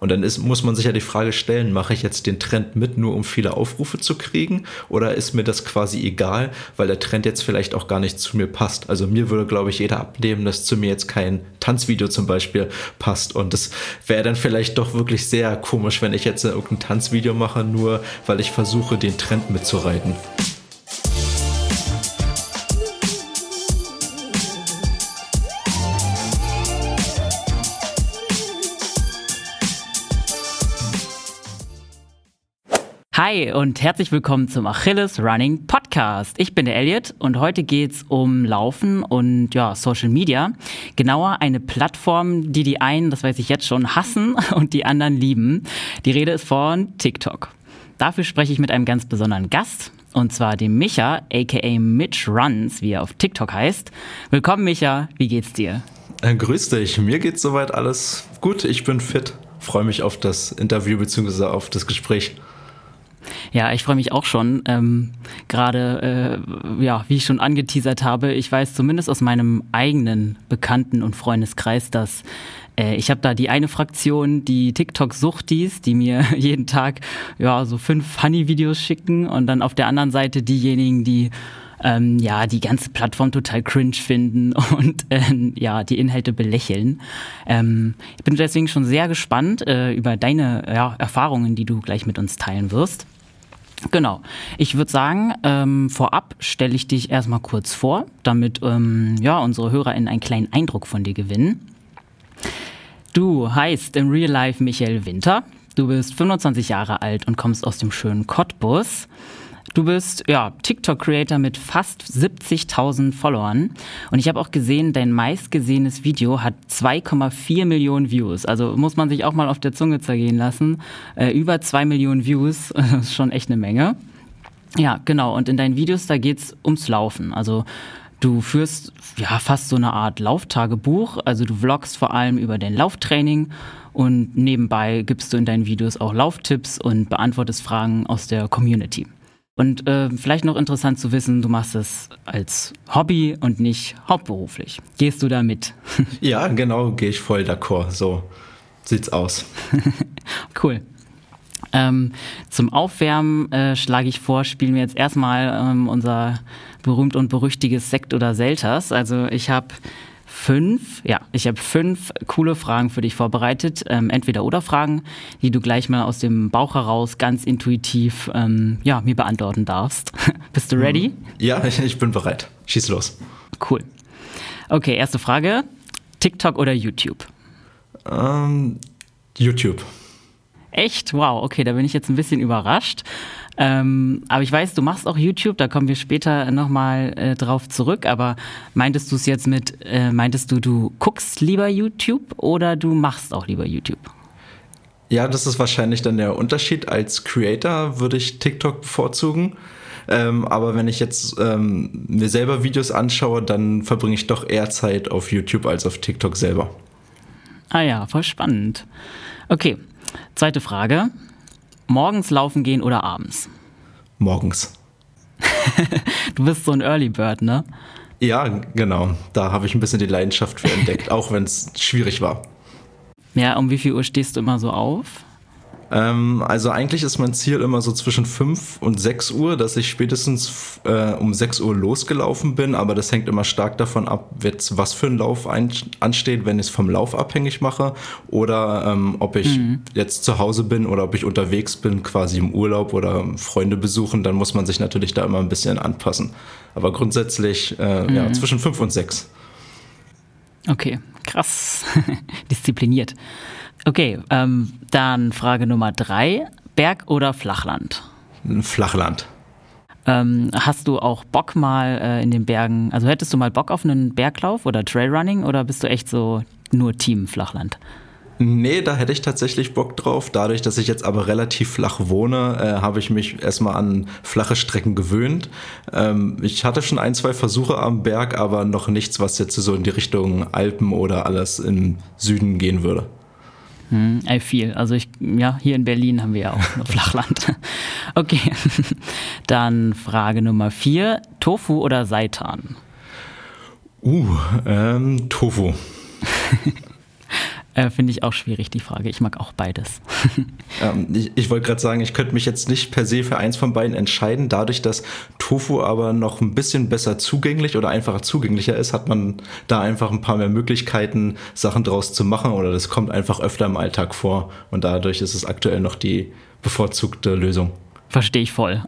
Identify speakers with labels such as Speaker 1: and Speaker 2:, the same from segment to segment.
Speaker 1: Und dann ist, muss man sich ja die Frage stellen, mache ich jetzt den Trend mit, nur um viele Aufrufe zu kriegen? Oder ist mir das quasi egal, weil der Trend jetzt vielleicht auch gar nicht zu mir passt? Also mir würde, glaube ich, jeder abnehmen, dass zu mir jetzt kein Tanzvideo zum Beispiel passt. Und das wäre dann vielleicht doch wirklich sehr komisch, wenn ich jetzt irgendein Tanzvideo mache, nur weil ich versuche, den Trend mitzureiten.
Speaker 2: Hi und herzlich willkommen zum Achilles Running Podcast. Ich bin der Elliot und heute geht's um Laufen und ja, Social Media. Genauer eine Plattform, die die einen, das weiß ich jetzt schon, hassen und die anderen lieben. Die Rede ist von TikTok. Dafür spreche ich mit einem ganz besonderen Gast und zwar dem Micha, aka Mitch Runs, wie er auf TikTok heißt. Willkommen Micha, wie geht's dir?
Speaker 1: Äh, grüß dich, mir geht's soweit alles gut, ich bin fit. Freue mich auf das Interview bzw. auf das Gespräch.
Speaker 2: Ja, ich freue mich auch schon. Ähm, Gerade, äh, ja, wie ich schon angeteasert habe, ich weiß zumindest aus meinem eigenen Bekannten- und Freundeskreis, dass äh, ich habe da die eine Fraktion, die TikTok-Suchtis, die mir jeden Tag ja so fünf Funny-Videos schicken und dann auf der anderen Seite diejenigen, die ähm, ja die ganze Plattform total cringe finden und äh, ja die Inhalte belächeln. Ähm, ich bin deswegen schon sehr gespannt äh, über deine ja, Erfahrungen, die du gleich mit uns teilen wirst. Genau. Ich würde sagen, ähm, vorab stelle ich dich erstmal kurz vor, damit ähm, ja, unsere HörerInnen einen kleinen Eindruck von dir gewinnen. Du heißt im Real Life Michael Winter. Du bist 25 Jahre alt und kommst aus dem schönen Cottbus. Du bist ja TikTok-Creator mit fast 70.000 Followern. Und ich habe auch gesehen, dein meistgesehenes Video hat 2,4 Millionen Views. Also muss man sich auch mal auf der Zunge zergehen lassen. Äh, über 2 Millionen Views, das ist schon echt eine Menge. Ja, genau. Und in deinen Videos, da geht's ums Laufen. Also Du führst ja fast so eine Art Lauftagebuch, also du vloggst vor allem über dein Lauftraining und nebenbei gibst du in deinen Videos auch Lauftipps und beantwortest Fragen aus der Community. Und äh, vielleicht noch interessant zu wissen, du machst es als Hobby und nicht hauptberuflich. Gehst du da mit?
Speaker 1: Ja, genau, gehe ich voll d'accord. So sieht's aus.
Speaker 2: cool. Ähm, zum Aufwärmen äh, schlage ich vor, spielen wir jetzt erstmal ähm, unser berühmt und berüchtiges Sekt oder Selters. Also ich habe fünf, ja, ich habe fünf coole Fragen für dich vorbereitet. Ähm, entweder oder Fragen, die du gleich mal aus dem Bauch heraus ganz intuitiv ähm, ja, mir beantworten darfst. Bist du ready?
Speaker 1: Ja, ich bin bereit. Schieß los.
Speaker 2: Cool. Okay, erste Frage. TikTok oder YouTube?
Speaker 1: Ähm, YouTube.
Speaker 2: Echt? Wow, okay, da bin ich jetzt ein bisschen überrascht. Ähm, aber ich weiß, du machst auch YouTube, da kommen wir später nochmal äh, drauf zurück. Aber meintest du es jetzt mit, äh, meintest du, du guckst lieber YouTube oder du machst auch lieber YouTube?
Speaker 1: Ja, das ist wahrscheinlich dann der Unterschied. Als Creator würde ich TikTok bevorzugen. Ähm, aber wenn ich jetzt ähm, mir selber Videos anschaue, dann verbringe ich doch eher Zeit auf YouTube als auf TikTok selber.
Speaker 2: Ah ja, voll spannend. Okay, zweite Frage. Morgens laufen gehen oder abends?
Speaker 1: Morgens.
Speaker 2: du bist so ein Early Bird, ne?
Speaker 1: Ja, genau. Da habe ich ein bisschen die Leidenschaft für entdeckt, auch wenn es schwierig war.
Speaker 2: Ja, um wie viel Uhr stehst du immer so auf?
Speaker 1: Ähm, also eigentlich ist mein Ziel immer so zwischen 5 und 6 Uhr, dass ich spätestens äh, um 6 Uhr losgelaufen bin, aber das hängt immer stark davon ab, was für ein Lauf ein, ansteht, wenn ich es vom Lauf abhängig mache oder ähm, ob ich mhm. jetzt zu Hause bin oder ob ich unterwegs bin, quasi im Urlaub oder Freunde besuchen, dann muss man sich natürlich da immer ein bisschen anpassen. Aber grundsätzlich äh, mhm. ja, zwischen 5 und 6.
Speaker 2: Okay, krass. Diszipliniert. Okay, ähm, dann Frage Nummer drei. Berg oder Flachland?
Speaker 1: Flachland.
Speaker 2: Ähm, hast du auch Bock mal äh, in den Bergen, also hättest du mal Bock auf einen Berglauf oder Trailrunning oder bist du echt so nur Team Flachland?
Speaker 1: Nee, da hätte ich tatsächlich Bock drauf. Dadurch, dass ich jetzt aber relativ flach wohne, äh, habe ich mich erstmal an flache Strecken gewöhnt. Ähm, ich hatte schon ein, zwei Versuche am Berg, aber noch nichts, was jetzt so in die Richtung Alpen oder alles im Süden gehen würde.
Speaker 2: Hm, ey, viel. Also ich, ja, hier in Berlin haben wir ja auch nur Flachland. Okay. Dann Frage Nummer vier. Tofu oder Seitan?
Speaker 1: Uh, ähm, Tofu.
Speaker 2: Äh, Finde ich auch schwierig, die Frage. Ich mag auch beides.
Speaker 1: ähm, ich, ich wollte gerade sagen, ich könnte mich jetzt nicht per se für eins von beiden entscheiden. Dadurch, dass Tofu aber noch ein bisschen besser zugänglich oder einfacher zugänglicher ist, hat man da einfach ein paar mehr Möglichkeiten, Sachen draus zu machen oder das kommt einfach öfter im Alltag vor. Und dadurch ist es aktuell noch die bevorzugte Lösung.
Speaker 2: Verstehe ich voll.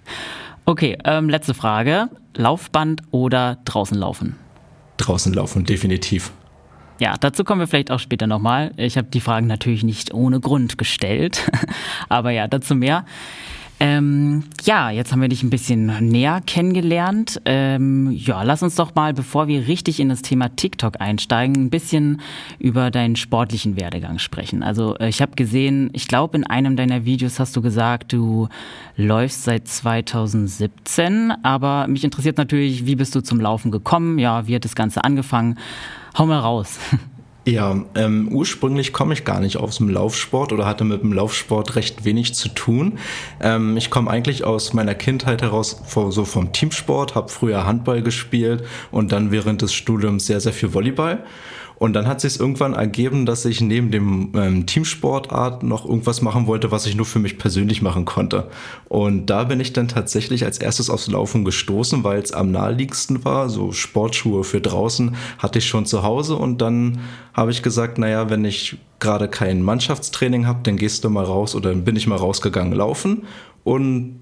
Speaker 2: okay, ähm, letzte Frage. Laufband oder draußen laufen?
Speaker 1: Draußen laufen, definitiv.
Speaker 2: Ja, dazu kommen wir vielleicht auch später nochmal. Ich habe die Fragen natürlich nicht ohne Grund gestellt, aber ja, dazu mehr. Ähm, ja, jetzt haben wir dich ein bisschen näher kennengelernt. Ähm, ja, lass uns doch mal, bevor wir richtig in das Thema TikTok einsteigen, ein bisschen über deinen sportlichen Werdegang sprechen. Also äh, ich habe gesehen, ich glaube, in einem deiner Videos hast du gesagt, du läufst seit 2017, aber mich interessiert natürlich, wie bist du zum Laufen gekommen? Ja, wie hat das Ganze angefangen? Hau mal raus.
Speaker 1: Ja, ähm, ursprünglich komme ich gar nicht aus dem Laufsport oder hatte mit dem Laufsport recht wenig zu tun. Ähm, ich komme eigentlich aus meiner Kindheit heraus so vom Teamsport, habe früher Handball gespielt und dann während des Studiums sehr, sehr viel Volleyball. Und dann hat sich irgendwann ergeben, dass ich neben dem ähm, Teamsportart noch irgendwas machen wollte, was ich nur für mich persönlich machen konnte. Und da bin ich dann tatsächlich als erstes aufs Laufen gestoßen, weil es am naheliegendsten war. So Sportschuhe für draußen hatte ich schon zu Hause und dann habe ich gesagt, naja, wenn ich gerade kein Mannschaftstraining habe, dann gehst du mal raus oder dann bin ich mal rausgegangen laufen und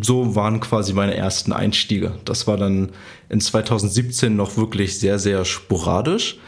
Speaker 1: so waren quasi meine ersten Einstiege. Das war dann in 2017 noch wirklich sehr, sehr sporadisch.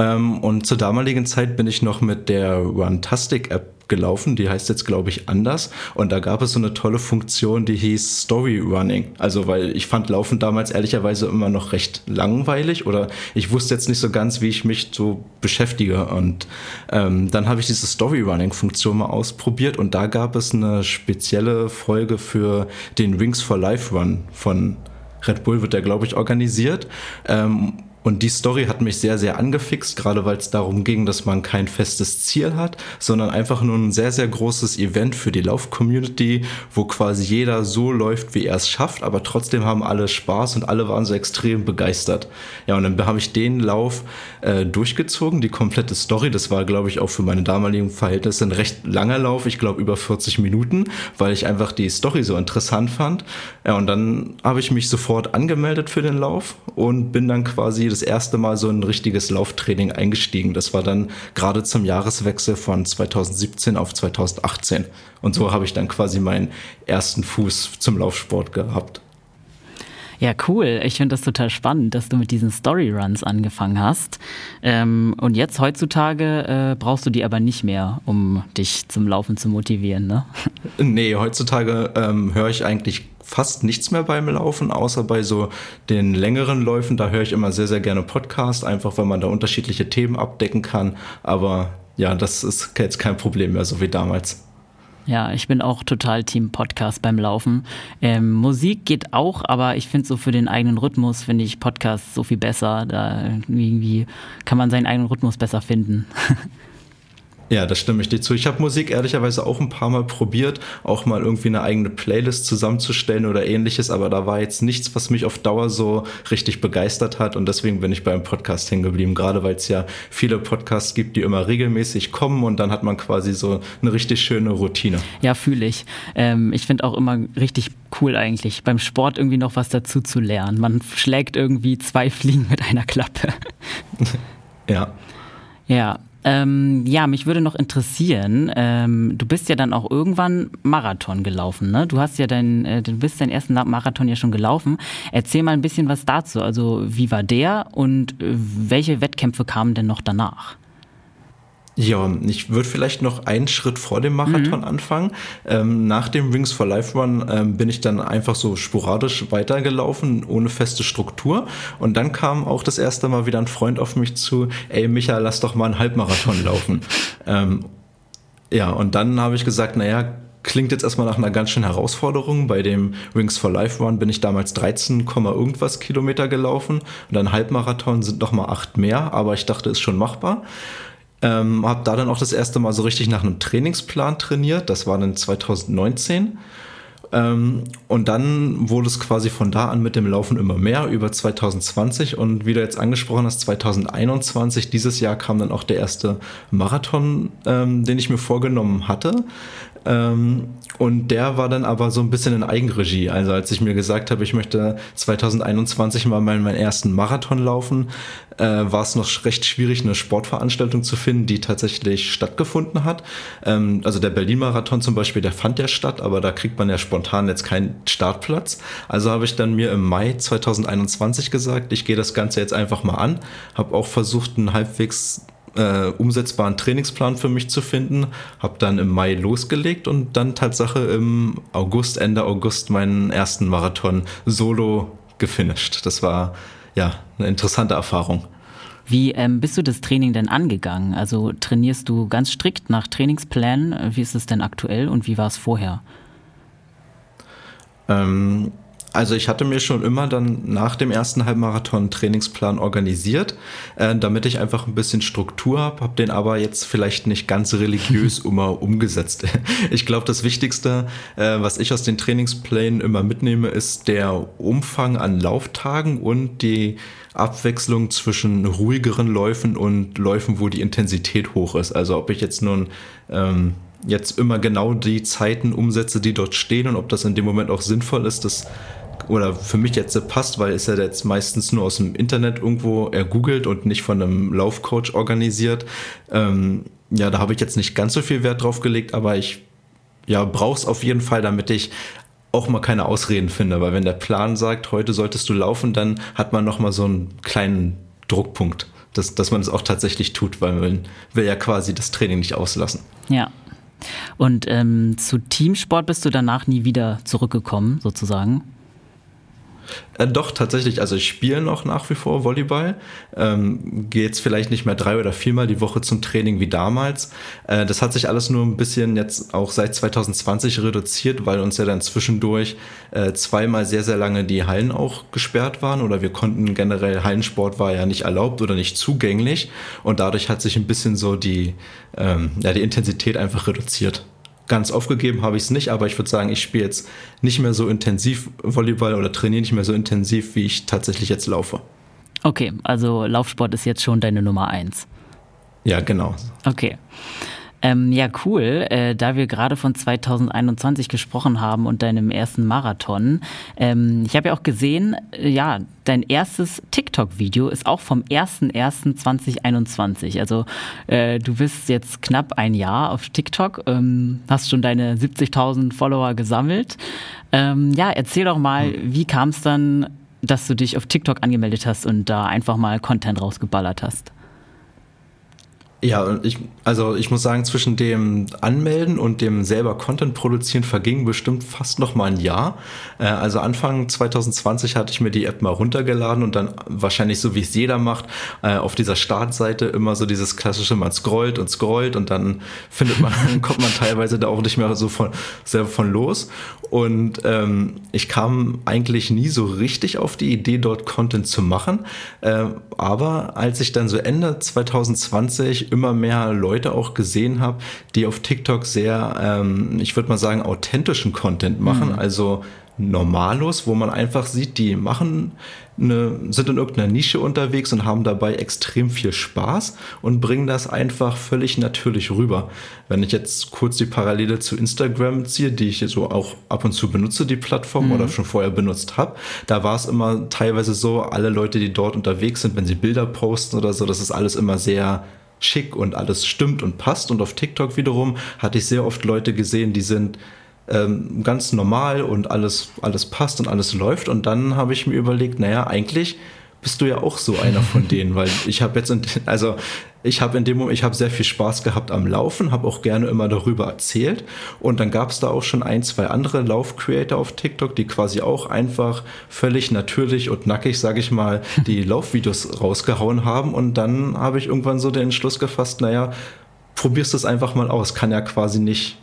Speaker 1: Ähm, und zur damaligen Zeit bin ich noch mit der Runtastic App gelaufen, die heißt jetzt glaube ich anders und da gab es so eine tolle Funktion, die hieß Story Running. Also weil ich fand Laufen damals ehrlicherweise immer noch recht langweilig oder ich wusste jetzt nicht so ganz, wie ich mich so beschäftige und ähm, dann habe ich diese Story Running Funktion mal ausprobiert und da gab es eine spezielle Folge für den Wings for Life Run von Red Bull wird der glaube ich organisiert. Ähm, und die Story hat mich sehr, sehr angefixt, gerade weil es darum ging, dass man kein festes Ziel hat, sondern einfach nur ein sehr, sehr großes Event für die Lauf-Community, wo quasi jeder so läuft, wie er es schafft, aber trotzdem haben alle Spaß und alle waren so extrem begeistert. Ja, und dann habe ich den Lauf äh, durchgezogen, die komplette Story. Das war, glaube ich, auch für meine damaligen Verhältnisse ein recht langer Lauf, ich glaube über 40 Minuten, weil ich einfach die Story so interessant fand. Ja, und dann habe ich mich sofort angemeldet für den Lauf und bin dann quasi das erste Mal so ein richtiges Lauftraining eingestiegen. Das war dann gerade zum Jahreswechsel von 2017 auf 2018. Und so habe ich dann quasi meinen ersten Fuß zum Laufsport gehabt.
Speaker 2: Ja, cool. Ich finde das total spannend, dass du mit diesen Storyruns angefangen hast. Ähm, und jetzt heutzutage äh, brauchst du die aber nicht mehr, um dich zum Laufen zu motivieren, ne?
Speaker 1: Nee, heutzutage ähm, höre ich eigentlich fast nichts mehr beim Laufen, außer bei so den längeren Läufen. Da höre ich immer sehr, sehr gerne Podcast, einfach weil man da unterschiedliche Themen abdecken kann. Aber ja, das ist jetzt kein Problem mehr, so wie damals.
Speaker 2: Ja, ich bin auch total Team Podcast beim Laufen. Ähm, Musik geht auch, aber ich finde so für den eigenen Rhythmus finde ich Podcast so viel besser. Da irgendwie kann man seinen eigenen Rhythmus besser finden.
Speaker 1: Ja, das stimme ich dir zu. Ich habe Musik ehrlicherweise auch ein paar Mal probiert, auch mal irgendwie eine eigene Playlist zusammenzustellen oder ähnliches, aber da war jetzt nichts, was mich auf Dauer so richtig begeistert hat und deswegen bin ich beim Podcast hängen geblieben, gerade weil es ja viele Podcasts gibt, die immer regelmäßig kommen und dann hat man quasi so eine richtig schöne Routine.
Speaker 2: Ja, fühle ich. Ähm, ich finde auch immer richtig cool eigentlich, beim Sport irgendwie noch was dazu zu lernen. Man schlägt irgendwie zwei Fliegen mit einer Klappe.
Speaker 1: ja.
Speaker 2: Ja, ähm, ja, mich würde noch interessieren, ähm, du bist ja dann auch irgendwann Marathon gelaufen, ne? Du hast ja dein, äh, du bist deinen ersten Marathon ja schon gelaufen. Erzähl mal ein bisschen was dazu. Also wie war der und äh, welche Wettkämpfe kamen denn noch danach?
Speaker 1: Ja, ich würde vielleicht noch einen Schritt vor dem Marathon mhm. anfangen. Ähm, nach dem Wings for Life Run ähm, bin ich dann einfach so sporadisch weitergelaufen, ohne feste Struktur. Und dann kam auch das erste Mal wieder ein Freund auf mich zu, ey Micha, lass doch mal einen Halbmarathon laufen. ähm, ja, und dann habe ich gesagt, naja, klingt jetzt erstmal nach einer ganz schönen Herausforderung. Bei dem Wings for Life Run bin ich damals 13, irgendwas Kilometer gelaufen und ein Halbmarathon sind noch mal acht mehr, aber ich dachte, ist schon machbar. Ähm, habe da dann auch das erste Mal so richtig nach einem Trainingsplan trainiert. Das war dann 2019. Ähm, und dann wurde es quasi von da an mit dem Laufen immer mehr über 2020 und wie du jetzt angesprochen hast, 2021, dieses Jahr kam dann auch der erste Marathon, ähm, den ich mir vorgenommen hatte. Ähm, und der war dann aber so ein bisschen in Eigenregie. Also als ich mir gesagt habe, ich möchte 2021 mal meinen, meinen ersten Marathon laufen, äh, war es noch recht schwierig, eine Sportveranstaltung zu finden, die tatsächlich stattgefunden hat. Ähm, also der Berlin-Marathon zum Beispiel, der fand ja statt, aber da kriegt man ja spontan jetzt keinen Startplatz. Also habe ich dann mir im Mai 2021 gesagt, ich gehe das Ganze jetzt einfach mal an. Habe auch versucht, einen halbwegs äh, umsetzbaren Trainingsplan für mich zu finden. Habe dann im Mai losgelegt und dann Tatsache im August, Ende August meinen ersten Marathon solo gefinisht. Das war ja eine interessante Erfahrung.
Speaker 2: Wie ähm, bist du das Training denn angegangen? Also trainierst du ganz strikt nach Trainingsplänen? Wie ist es denn aktuell und wie war es vorher?
Speaker 1: Ähm, also ich hatte mir schon immer dann nach dem ersten Halbmarathon einen Trainingsplan organisiert, äh, damit ich einfach ein bisschen Struktur habe, habe den aber jetzt vielleicht nicht ganz religiös immer umgesetzt. Ich glaube, das Wichtigste, äh, was ich aus den Trainingsplänen immer mitnehme, ist der Umfang an Lauftagen und die Abwechslung zwischen ruhigeren Läufen und Läufen, wo die Intensität hoch ist. Also ob ich jetzt nun ähm, jetzt immer genau die Zeiten umsetze, die dort stehen und ob das in dem Moment auch sinnvoll ist, das oder für mich jetzt passt, weil ist ja jetzt meistens nur aus dem Internet irgendwo ergoogelt und nicht von einem Laufcoach organisiert. Ähm, ja, da habe ich jetzt nicht ganz so viel Wert drauf gelegt, aber ich ja, brauche es auf jeden Fall, damit ich auch mal keine Ausreden finde, weil wenn der Plan sagt, heute solltest du laufen, dann hat man noch mal so einen kleinen Druckpunkt, dass, dass man es auch tatsächlich tut, weil man will ja quasi das Training nicht auslassen.
Speaker 2: Ja. Und ähm, zu Teamsport bist du danach nie wieder zurückgekommen, sozusagen?
Speaker 1: Äh, doch, tatsächlich. Also ich spiele noch nach wie vor Volleyball. Ähm, Gehe jetzt vielleicht nicht mehr drei oder viermal die Woche zum Training wie damals. Äh, das hat sich alles nur ein bisschen jetzt auch seit 2020 reduziert, weil uns ja dann zwischendurch äh, zweimal sehr, sehr lange die Hallen auch gesperrt waren oder wir konnten generell, Hallensport war ja nicht erlaubt oder nicht zugänglich und dadurch hat sich ein bisschen so die, ähm, ja, die Intensität einfach reduziert. Ganz aufgegeben habe ich es nicht, aber ich würde sagen, ich spiele jetzt nicht mehr so intensiv Volleyball oder trainiere nicht mehr so intensiv, wie ich tatsächlich jetzt laufe.
Speaker 2: Okay, also Laufsport ist jetzt schon deine Nummer eins.
Speaker 1: Ja, genau.
Speaker 2: Okay. Ähm, ja, cool. Äh, da wir gerade von 2021 gesprochen haben und deinem ersten Marathon. Ähm, ich habe ja auch gesehen, äh, ja, dein erstes TikTok-Video ist auch vom 01.01.2021. Also äh, du bist jetzt knapp ein Jahr auf TikTok, ähm, hast schon deine 70.000 Follower gesammelt. Ähm, ja, erzähl doch mal, hm. wie kam es dann, dass du dich auf TikTok angemeldet hast und da einfach mal Content rausgeballert hast?
Speaker 1: Ja, ich, also ich muss sagen, zwischen dem Anmelden und dem selber Content produzieren verging bestimmt fast noch mal ein Jahr. Äh, also Anfang 2020 hatte ich mir die App mal runtergeladen und dann wahrscheinlich so wie es jeder macht, äh, auf dieser Startseite immer so dieses klassische, man scrollt und scrollt und dann findet man, kommt man teilweise da auch nicht mehr so von selber von los. Und ähm, ich kam eigentlich nie so richtig auf die Idee, dort Content zu machen. Äh, aber als ich dann so Ende 2020 immer mehr Leute auch gesehen habe, die auf TikTok sehr, ähm, ich würde mal sagen, authentischen Content machen. Mhm. Also Normalos, wo man einfach sieht, die machen eine, sind in irgendeiner Nische unterwegs und haben dabei extrem viel Spaß und bringen das einfach völlig natürlich rüber. Wenn ich jetzt kurz die Parallele zu Instagram ziehe, die ich so auch ab und zu benutze, die Plattform mhm. oder schon vorher benutzt habe, da war es immer teilweise so, alle Leute, die dort unterwegs sind, wenn sie Bilder posten oder so, das ist alles immer sehr schick und alles stimmt und passt. Und auf TikTok wiederum hatte ich sehr oft Leute gesehen, die sind ähm, ganz normal und alles, alles passt und alles läuft. Und dann habe ich mir überlegt, naja, eigentlich bist du ja auch so einer von denen, weil ich habe jetzt, in, also ich habe in dem Moment, ich habe sehr viel Spaß gehabt am Laufen, habe auch gerne immer darüber erzählt. Und dann gab es da auch schon ein, zwei andere Lauf-Creator auf TikTok, die quasi auch einfach völlig natürlich und nackig, sage ich mal, die Laufvideos rausgehauen haben. Und dann habe ich irgendwann so den Entschluss gefasst, naja, probierst es einfach mal aus, kann ja quasi nicht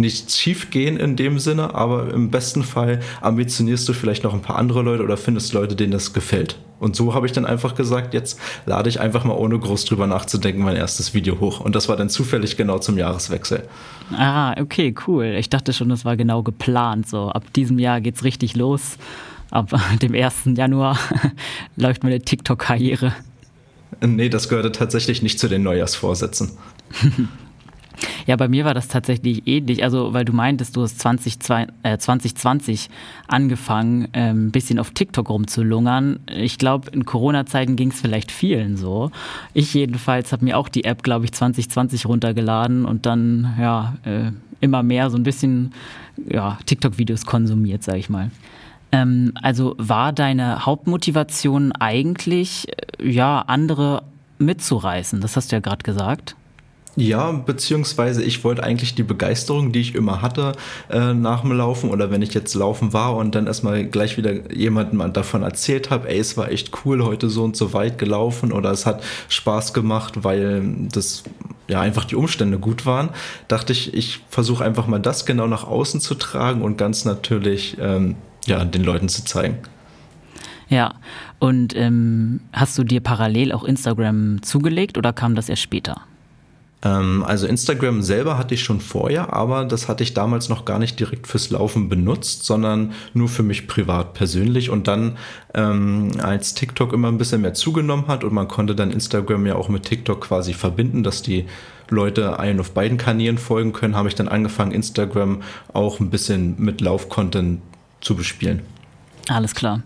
Speaker 1: nicht schief gehen in dem Sinne, aber im besten Fall ambitionierst du vielleicht noch ein paar andere Leute oder findest Leute, denen das gefällt. Und so habe ich dann einfach gesagt, jetzt lade ich einfach mal ohne groß drüber nachzudenken mein erstes Video hoch. Und das war dann zufällig genau zum Jahreswechsel.
Speaker 2: Ah, okay, cool. Ich dachte schon, das war genau geplant. So, ab diesem Jahr geht's richtig los. Ab dem 1. Januar läuft meine TikTok-Karriere.
Speaker 1: Nee, das gehörte tatsächlich nicht zu den Neujahrsvorsätzen.
Speaker 2: Ja, bei mir war das tatsächlich ähnlich. Also, weil du meintest, du hast 20, äh, 2020 angefangen, ein ähm, bisschen auf TikTok rumzulungern. Ich glaube, in Corona-Zeiten ging es vielleicht vielen so. Ich jedenfalls habe mir auch die App, glaube ich, 2020 runtergeladen und dann ja äh, immer mehr so ein bisschen ja, TikTok-Videos konsumiert, sag ich mal. Ähm, also war deine Hauptmotivation eigentlich, äh, ja, andere mitzureißen? Das hast du ja gerade gesagt.
Speaker 1: Ja, beziehungsweise ich wollte eigentlich die Begeisterung, die ich immer hatte, äh, nach dem Laufen oder wenn ich jetzt laufen war und dann erstmal gleich wieder jemandem davon erzählt habe, ey, es war echt cool, heute so und so weit gelaufen oder es hat Spaß gemacht, weil das ja einfach die Umstände gut waren, dachte ich, ich versuche einfach mal das genau nach außen zu tragen und ganz natürlich ähm, ja, den Leuten zu zeigen.
Speaker 2: Ja, und ähm, hast du dir parallel auch Instagram zugelegt oder kam das erst später?
Speaker 1: Ähm, also Instagram selber hatte ich schon vorher, aber das hatte ich damals noch gar nicht direkt fürs Laufen benutzt, sondern nur für mich privat persönlich. Und dann, ähm, als TikTok immer ein bisschen mehr zugenommen hat und man konnte dann Instagram ja auch mit TikTok quasi verbinden, dass die Leute einen auf beiden Kanälen folgen können, habe ich dann angefangen, Instagram auch ein bisschen mit Lauf-Content zu bespielen.
Speaker 2: Alles klar.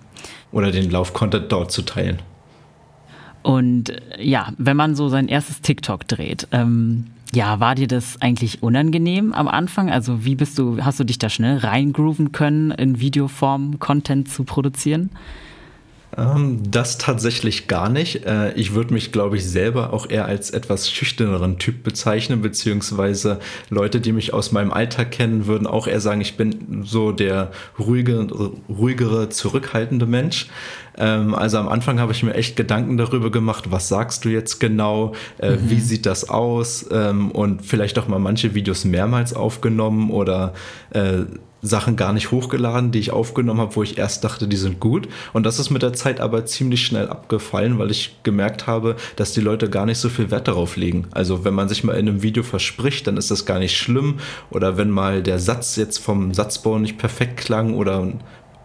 Speaker 1: Oder den Lauf-Content dort zu teilen.
Speaker 2: Und äh, ja, wenn man so sein erstes TikTok dreht, ähm, ja, war dir das eigentlich unangenehm am Anfang? Also wie bist du, hast du dich da schnell reingrooven können, in Videoform Content zu produzieren?
Speaker 1: Ähm, das tatsächlich gar nicht. Äh, ich würde mich, glaube ich, selber auch eher als etwas schüchterneren Typ bezeichnen, beziehungsweise Leute, die mich aus meinem Alltag kennen, würden auch eher sagen, ich bin so der ruhige, ruhigere, zurückhaltende Mensch. Ähm, also am Anfang habe ich mir echt Gedanken darüber gemacht, was sagst du jetzt genau, äh, mhm. wie sieht das aus ähm, und vielleicht auch mal manche Videos mehrmals aufgenommen oder äh, Sachen gar nicht hochgeladen, die ich aufgenommen habe, wo ich erst dachte, die sind gut. Und das ist mit der Zeit aber ziemlich schnell abgefallen, weil ich gemerkt habe, dass die Leute gar nicht so viel Wert darauf legen. Also wenn man sich mal in einem Video verspricht, dann ist das gar nicht schlimm. Oder wenn mal der Satz jetzt vom Satzbau nicht perfekt klang oder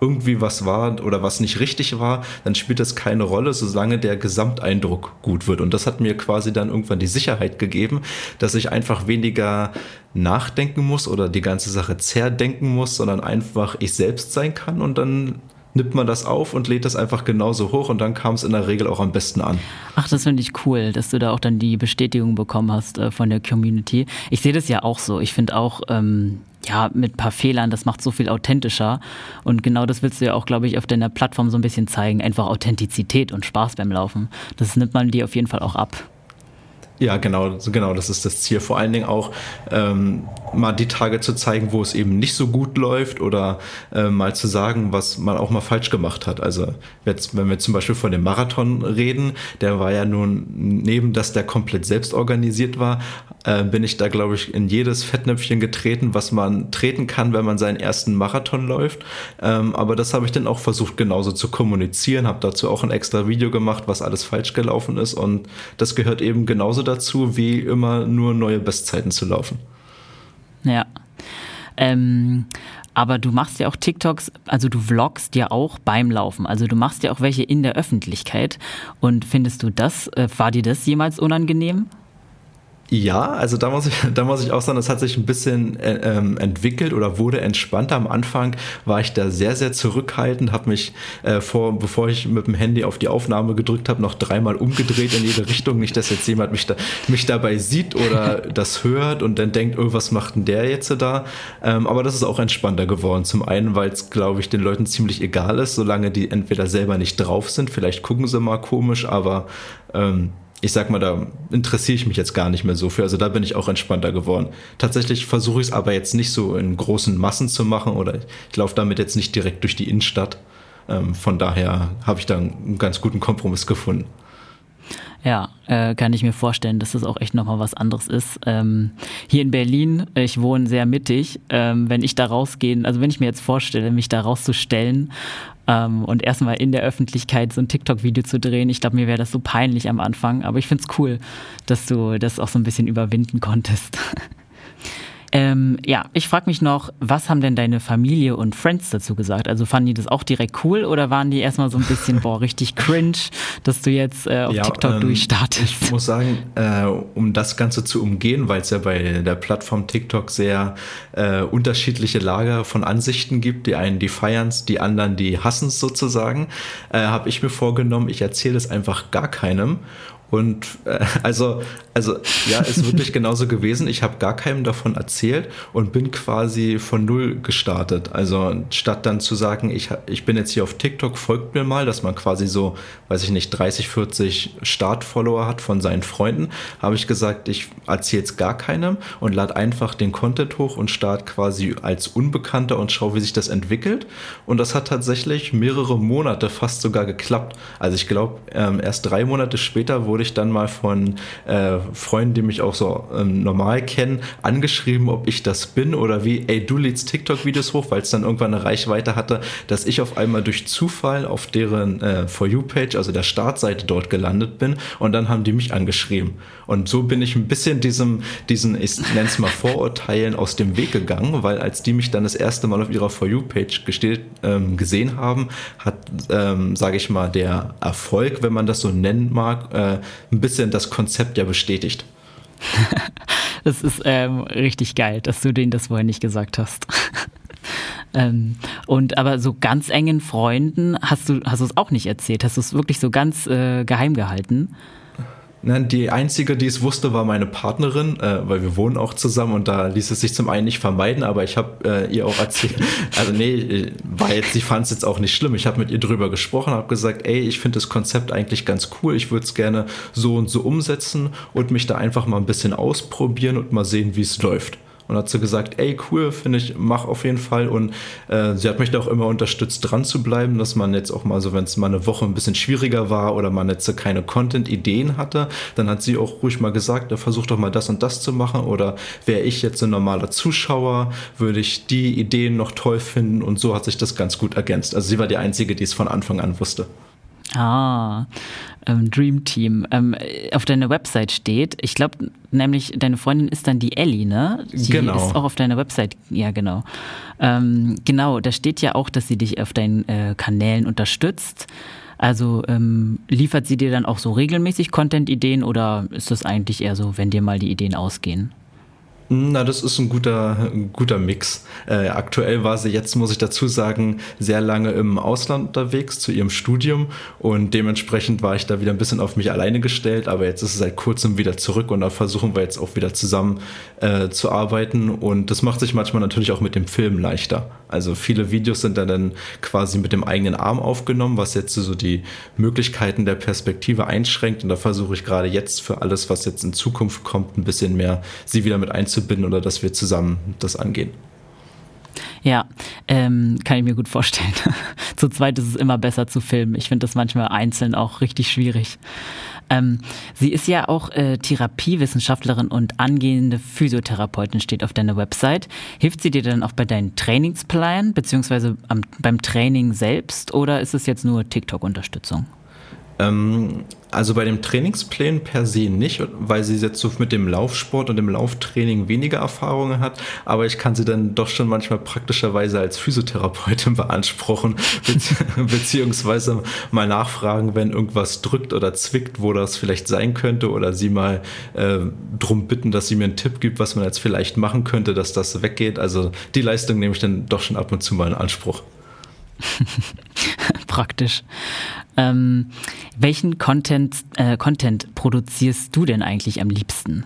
Speaker 1: irgendwie was war oder was nicht richtig war, dann spielt das keine Rolle, solange der Gesamteindruck gut wird. Und das hat mir quasi dann irgendwann die Sicherheit gegeben, dass ich einfach weniger nachdenken muss oder die ganze Sache zerdenken muss, sondern einfach ich selbst sein kann und dann nimmt man das auf und lädt das einfach genauso hoch und dann kam es in der Regel auch am besten an.
Speaker 2: Ach, das finde ich cool, dass du da auch dann die Bestätigung bekommen hast äh, von der Community. Ich sehe das ja auch so. Ich finde auch, ähm, ja, mit ein paar Fehlern, das macht so viel authentischer. Und genau das willst du ja auch, glaube ich, auf deiner Plattform so ein bisschen zeigen. Einfach Authentizität und Spaß beim Laufen. Das nimmt man dir auf jeden Fall auch ab.
Speaker 1: Ja, genau, genau, das ist das Ziel. Vor allen Dingen auch ähm, mal die Tage zu zeigen, wo es eben nicht so gut läuft oder äh, mal zu sagen, was man auch mal falsch gemacht hat. Also jetzt, wenn wir zum Beispiel von dem Marathon reden, der war ja nun neben, dass der komplett selbst organisiert war, äh, bin ich da, glaube ich, in jedes Fettnäpfchen getreten, was man treten kann, wenn man seinen ersten Marathon läuft. Ähm, aber das habe ich dann auch versucht, genauso zu kommunizieren, habe dazu auch ein extra Video gemacht, was alles falsch gelaufen ist und das gehört eben genauso dazu, wie immer nur neue Bestzeiten zu laufen.
Speaker 2: Ja. Ähm, aber du machst ja auch TikToks, also du vloggst ja auch beim Laufen. Also du machst ja auch welche in der Öffentlichkeit. Und findest du das, äh, war dir das jemals unangenehm?
Speaker 1: Ja, also da muss ich, da muss ich auch sagen, das hat sich ein bisschen äh, ähm, entwickelt oder wurde entspannter. Am Anfang war ich da sehr, sehr zurückhaltend, habe mich äh, vor, bevor ich mit dem Handy auf die Aufnahme gedrückt habe, noch dreimal umgedreht in jede Richtung. Nicht, dass jetzt jemand mich, da, mich dabei sieht oder das hört und dann denkt, oh, was macht denn der jetzt da? Ähm, aber das ist auch entspannter geworden. Zum einen, weil es, glaube ich, den Leuten ziemlich egal ist, solange die entweder selber nicht drauf sind. Vielleicht gucken sie mal komisch, aber ähm, ich sag mal, da interessiere ich mich jetzt gar nicht mehr so für. Also da bin ich auch entspannter geworden. Tatsächlich versuche ich es aber jetzt nicht so in großen Massen zu machen oder ich laufe damit jetzt nicht direkt durch die Innenstadt. Ähm, von daher habe ich da einen ganz guten Kompromiss gefunden.
Speaker 2: Ja, äh, kann ich mir vorstellen, dass das auch echt nochmal was anderes ist. Ähm, hier in Berlin, ich wohne sehr mittig, ähm, wenn ich da rausgehe, also wenn ich mir jetzt vorstelle, mich da rauszustellen ähm, und erstmal in der Öffentlichkeit so ein TikTok-Video zu drehen, ich glaube, mir wäre das so peinlich am Anfang, aber ich finde es cool, dass du das auch so ein bisschen überwinden konntest. Ähm, ja, ich frage mich noch, was haben denn deine Familie und Friends dazu gesagt? Also fanden die das auch direkt cool oder waren die erstmal so ein bisschen, boah, richtig cringe, dass du jetzt äh, auf ja, TikTok ähm, durchstartest?
Speaker 1: Ich muss sagen, äh, um das Ganze zu umgehen, weil es ja bei der Plattform TikTok sehr äh, unterschiedliche Lager von Ansichten gibt, die einen, die feiern es, die anderen, die hassen es sozusagen, äh, habe ich mir vorgenommen, ich erzähle es einfach gar keinem und äh, also, also ja, ist wirklich genauso gewesen. Ich habe gar keinem davon erzählt und bin quasi von null gestartet. Also statt dann zu sagen, ich, ich bin jetzt hier auf TikTok, folgt mir mal, dass man quasi so, weiß ich nicht, 30, 40 Start-Follower hat von seinen Freunden, habe ich gesagt, ich erzähle jetzt gar keinem und lade einfach den Content hoch und starte quasi als Unbekannter und schaue, wie sich das entwickelt. Und das hat tatsächlich mehrere Monate fast sogar geklappt. Also ich glaube, ähm, erst drei Monate später wurde wurde ich dann mal von äh, Freunden, die mich auch so ähm, normal kennen, angeschrieben, ob ich das bin oder wie, ey, du lädst TikTok-Videos hoch, weil es dann irgendwann eine Reichweite hatte, dass ich auf einmal durch Zufall auf deren äh, For You-Page, also der Startseite dort gelandet bin und dann haben die mich angeschrieben. Und so bin ich ein bisschen diesem, diesen, ich nenne es mal Vorurteilen aus dem Weg gegangen, weil als die mich dann das erste Mal auf ihrer For You-Page ähm, gesehen haben, hat, ähm, sage ich mal, der Erfolg, wenn man das so nennen mag, äh, ein bisschen das Konzept ja bestätigt.
Speaker 2: das ist ähm, richtig geil, dass du denen das vorher nicht gesagt hast. ähm, und aber so ganz engen Freunden hast du hast du es auch nicht erzählt, hast du es wirklich so ganz äh, geheim gehalten?
Speaker 1: Nein, die einzige, die es wusste, war meine Partnerin, äh, weil wir wohnen auch zusammen und da ließ es sich zum einen nicht vermeiden, aber ich habe äh, ihr auch erzählt, also nee, war jetzt, sie fand es jetzt auch nicht schlimm. Ich habe mit ihr drüber gesprochen, habe gesagt, ey, ich finde das Konzept eigentlich ganz cool, ich würde es gerne so und so umsetzen und mich da einfach mal ein bisschen ausprobieren und mal sehen, wie es läuft. Und hat sie gesagt, ey, cool, finde ich, mach auf jeden Fall. Und äh, sie hat mich da auch immer unterstützt, dran zu bleiben, dass man jetzt auch mal so, wenn es mal eine Woche ein bisschen schwieriger war oder man jetzt keine Content-Ideen hatte, dann hat sie auch ruhig mal gesagt, versuch doch mal das und das zu machen. Oder wäre ich jetzt ein normaler Zuschauer, würde ich die Ideen noch toll finden. Und so hat sich das ganz gut ergänzt. Also sie war die Einzige, die es von Anfang an wusste.
Speaker 2: Ah, ähm, Dream Team. Ähm, auf deiner Website steht, ich glaube nämlich, deine Freundin ist dann die Ellie, ne? Die
Speaker 1: genau.
Speaker 2: ist auch auf deiner Website, ja genau. Ähm, genau, da steht ja auch, dass sie dich auf deinen äh, Kanälen unterstützt. Also ähm, liefert sie dir dann auch so regelmäßig Content-Ideen oder ist das eigentlich eher so, wenn dir mal die Ideen ausgehen?
Speaker 1: Na, das ist ein guter, ein guter Mix. Äh, aktuell war sie jetzt, muss ich dazu sagen, sehr lange im Ausland unterwegs zu ihrem Studium und dementsprechend war ich da wieder ein bisschen auf mich alleine gestellt, aber jetzt ist es seit kurzem wieder zurück und da versuchen wir jetzt auch wieder zusammen äh, zu arbeiten und das macht sich manchmal natürlich auch mit dem Film leichter. Also viele Videos sind dann quasi mit dem eigenen Arm aufgenommen, was jetzt so die Möglichkeiten der Perspektive einschränkt und da versuche ich gerade jetzt für alles, was jetzt in Zukunft kommt, ein bisschen mehr sie wieder mit einzubinden einzubinden oder dass wir zusammen das angehen.
Speaker 2: Ja, ähm, kann ich mir gut vorstellen. zu zweit ist es immer besser zu filmen. Ich finde das manchmal einzeln auch richtig schwierig. Ähm, sie ist ja auch äh, Therapiewissenschaftlerin und angehende Physiotherapeutin, steht auf deiner Website. Hilft sie dir dann auch bei deinen Trainingsplänen, beziehungsweise am, beim Training selbst, oder ist es jetzt nur TikTok-Unterstützung?
Speaker 1: Ähm, also bei dem Trainingsplan per se nicht, weil sie jetzt so mit dem Laufsport und dem Lauftraining weniger Erfahrungen hat, aber ich kann sie dann doch schon manchmal praktischerweise als Physiotherapeutin beanspruchen, beziehungsweise mal nachfragen, wenn irgendwas drückt oder zwickt, wo das vielleicht sein könnte oder sie mal äh, drum bitten, dass sie mir einen Tipp gibt, was man jetzt vielleicht machen könnte, dass das weggeht. Also die Leistung nehme ich dann doch schon ab und zu mal in Anspruch.
Speaker 2: Praktisch. Ähm, welchen Content, äh, Content produzierst du denn eigentlich am liebsten?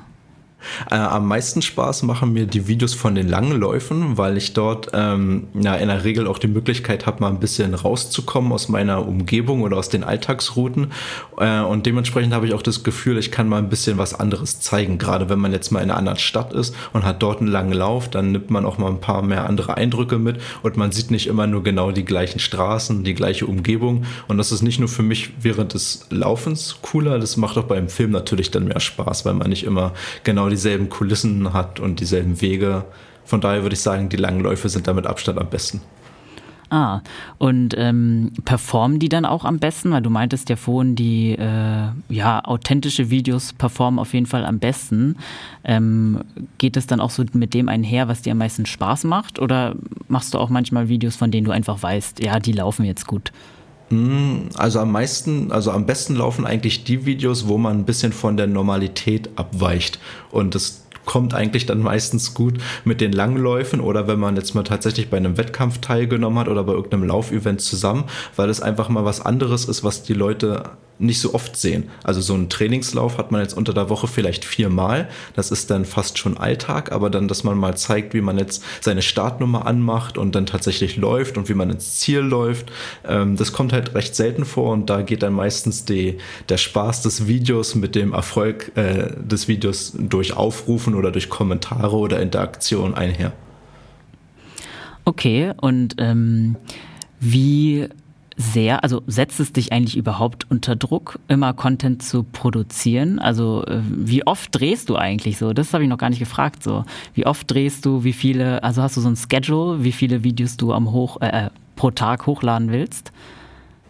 Speaker 1: Äh, am meisten Spaß machen mir die Videos von den langen Läufen, weil ich dort ähm, ja, in der Regel auch die Möglichkeit habe, mal ein bisschen rauszukommen aus meiner Umgebung oder aus den Alltagsrouten. Äh, und dementsprechend habe ich auch das Gefühl, ich kann mal ein bisschen was anderes zeigen. Gerade wenn man jetzt mal in einer anderen Stadt ist und hat dort einen langen Lauf, dann nimmt man auch mal ein paar mehr andere Eindrücke mit und man sieht nicht immer nur genau die gleichen Straßen, die gleiche Umgebung. Und das ist nicht nur für mich während des Laufens cooler, das macht auch beim Film natürlich dann mehr Spaß, weil man nicht immer genau dieselben Kulissen hat und dieselben Wege. Von daher würde ich sagen, die langen Läufe sind damit Abstand am besten.
Speaker 2: Ah, und ähm, performen die dann auch am besten? Weil du meintest ja vorhin, die äh, ja, authentische Videos performen auf jeden Fall am besten. Ähm, geht es dann auch so mit dem einher, was dir am meisten Spaß macht? Oder machst du auch manchmal Videos, von denen du einfach weißt, ja, die laufen jetzt gut?
Speaker 1: Hm, also am meisten, also am besten laufen eigentlich die Videos, wo man ein bisschen von der Normalität abweicht. Und das kommt eigentlich dann meistens gut mit den Langläufen oder wenn man jetzt mal tatsächlich bei einem Wettkampf teilgenommen hat oder bei irgendeinem Laufevent zusammen, weil es einfach mal was anderes ist, was die Leute nicht so oft sehen. Also so einen Trainingslauf hat man jetzt unter der Woche vielleicht viermal. Das ist dann fast schon Alltag, aber dann, dass man mal zeigt, wie man jetzt seine Startnummer anmacht und dann tatsächlich läuft und wie man ins Ziel läuft, ähm, das kommt halt recht selten vor und da geht dann meistens die, der Spaß des Videos mit dem Erfolg äh, des Videos durch Aufrufen oder durch Kommentare oder Interaktion einher.
Speaker 2: Okay, und ähm, wie sehr, also setzt es dich eigentlich überhaupt unter Druck, immer Content zu produzieren? Also äh, wie oft drehst du eigentlich so? Das habe ich noch gar nicht gefragt. So, wie oft drehst du? Wie viele? Also hast du so ein Schedule, wie viele Videos du am Hoch äh, äh pro Tag hochladen willst?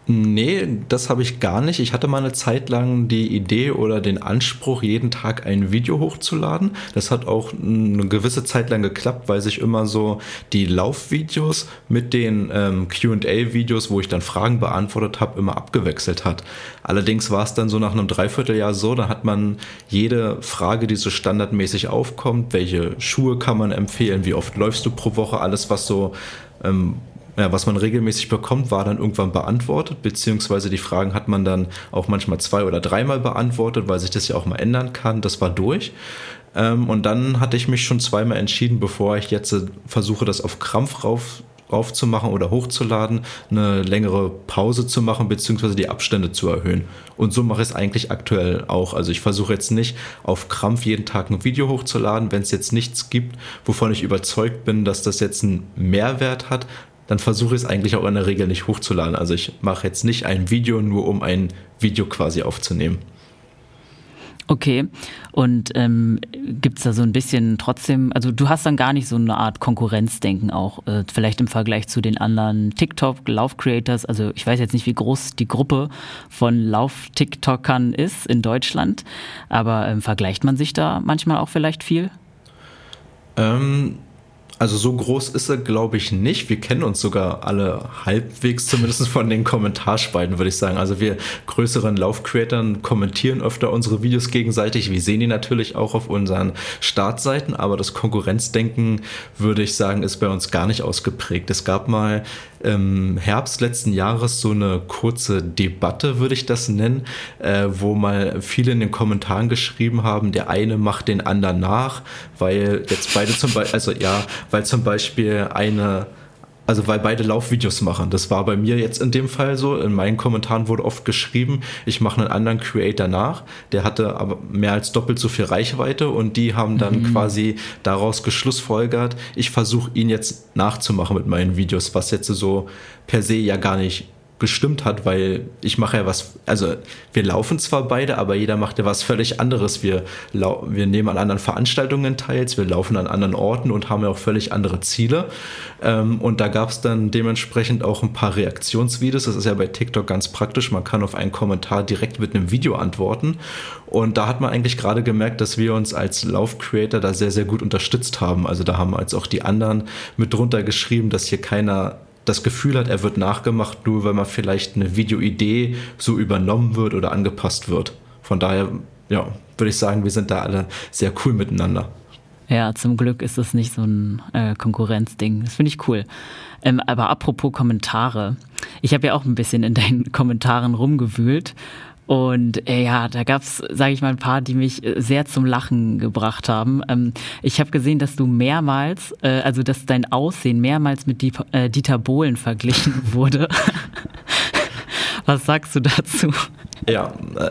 Speaker 1: Nee, das habe ich gar nicht. Ich hatte mal eine Zeit lang die Idee oder den Anspruch, jeden Tag ein Video hochzuladen. Das hat auch eine gewisse Zeit lang geklappt, weil sich immer so die Laufvideos mit den ähm, QA-Videos, wo ich dann Fragen beantwortet habe, immer abgewechselt hat. Allerdings war es dann so nach einem Dreivierteljahr so, da hat man jede Frage, die so standardmäßig aufkommt, welche Schuhe kann man empfehlen, wie oft läufst du pro Woche, alles was so ähm, ja, was man regelmäßig bekommt, war dann irgendwann beantwortet, beziehungsweise die Fragen hat man dann auch manchmal zwei oder dreimal beantwortet, weil sich das ja auch mal ändern kann. Das war durch. Ähm, und dann hatte ich mich schon zweimal entschieden, bevor ich jetzt äh, versuche, das auf Krampf rauf aufzumachen oder hochzuladen, eine längere Pause zu machen, beziehungsweise die Abstände zu erhöhen. Und so mache ich es eigentlich aktuell auch. Also ich versuche jetzt nicht auf Krampf jeden Tag ein Video hochzuladen, wenn es jetzt nichts gibt, wovon ich überzeugt bin, dass das jetzt einen Mehrwert hat, dann versuche ich es eigentlich auch in der Regel nicht hochzuladen. Also ich mache jetzt nicht ein Video nur, um ein Video quasi aufzunehmen.
Speaker 2: Okay, und ähm, gibt es da so ein bisschen trotzdem, also du hast dann gar nicht so eine Art Konkurrenzdenken auch, äh, vielleicht im Vergleich zu den anderen TikTok-Lauf-Creators. Also ich weiß jetzt nicht, wie groß die Gruppe von Lauf-TikTokern ist in Deutschland, aber ähm, vergleicht man sich da manchmal auch vielleicht viel?
Speaker 1: Ähm, also so groß ist er, glaube ich, nicht. Wir kennen uns sogar alle halbwegs, zumindest von den Kommentarspalten, würde ich sagen. Also wir größeren Laufcreatern kommentieren öfter unsere Videos gegenseitig. Wir sehen die natürlich auch auf unseren Startseiten, aber das Konkurrenzdenken, würde ich sagen, ist bei uns gar nicht ausgeprägt. Es gab mal im Herbst letzten Jahres so eine kurze Debatte, würde ich das nennen, äh, wo mal viele in den Kommentaren geschrieben haben, der eine macht den anderen nach, weil jetzt beide zum Beispiel, also ja, weil zum Beispiel eine also weil beide Laufvideos machen. Das war bei mir jetzt in dem Fall so. In meinen Kommentaren wurde oft geschrieben, ich mache einen anderen Creator nach. Der hatte aber mehr als doppelt so viel Reichweite und die haben dann mhm. quasi daraus geschlussfolgert, ich versuche ihn jetzt nachzumachen mit meinen Videos, was jetzt so per se ja gar nicht gestimmt hat, weil ich mache ja was, also wir laufen zwar beide, aber jeder macht ja was völlig anderes. Wir, wir nehmen an anderen Veranstaltungen teil, wir laufen an anderen Orten und haben ja auch völlig andere Ziele. Ähm, und da gab es dann dementsprechend auch ein paar Reaktionsvideos. Das ist ja bei TikTok ganz praktisch. Man kann auf einen Kommentar direkt mit einem Video antworten. Und da hat man eigentlich gerade gemerkt, dass wir uns als Lauf-Creator da sehr, sehr gut unterstützt haben. Also da haben als auch die anderen mit drunter geschrieben, dass hier keiner das Gefühl hat, er wird nachgemacht, nur weil man vielleicht eine Videoidee so übernommen wird oder angepasst wird. Von daher, ja, würde ich sagen, wir sind da alle sehr cool miteinander.
Speaker 2: Ja, zum Glück ist es nicht so ein äh, Konkurrenzding. Das finde ich cool. Ähm, aber apropos Kommentare. Ich habe ja auch ein bisschen in deinen Kommentaren rumgewühlt Und äh, ja, da gab's, sage ich mal, ein paar, die mich äh, sehr zum Lachen gebracht haben. Ähm, ich habe gesehen, dass du mehrmals, äh, also dass dein Aussehen mehrmals mit Diep äh, Dieter Bohlen verglichen wurde. Was sagst du dazu?
Speaker 1: Ja, äh,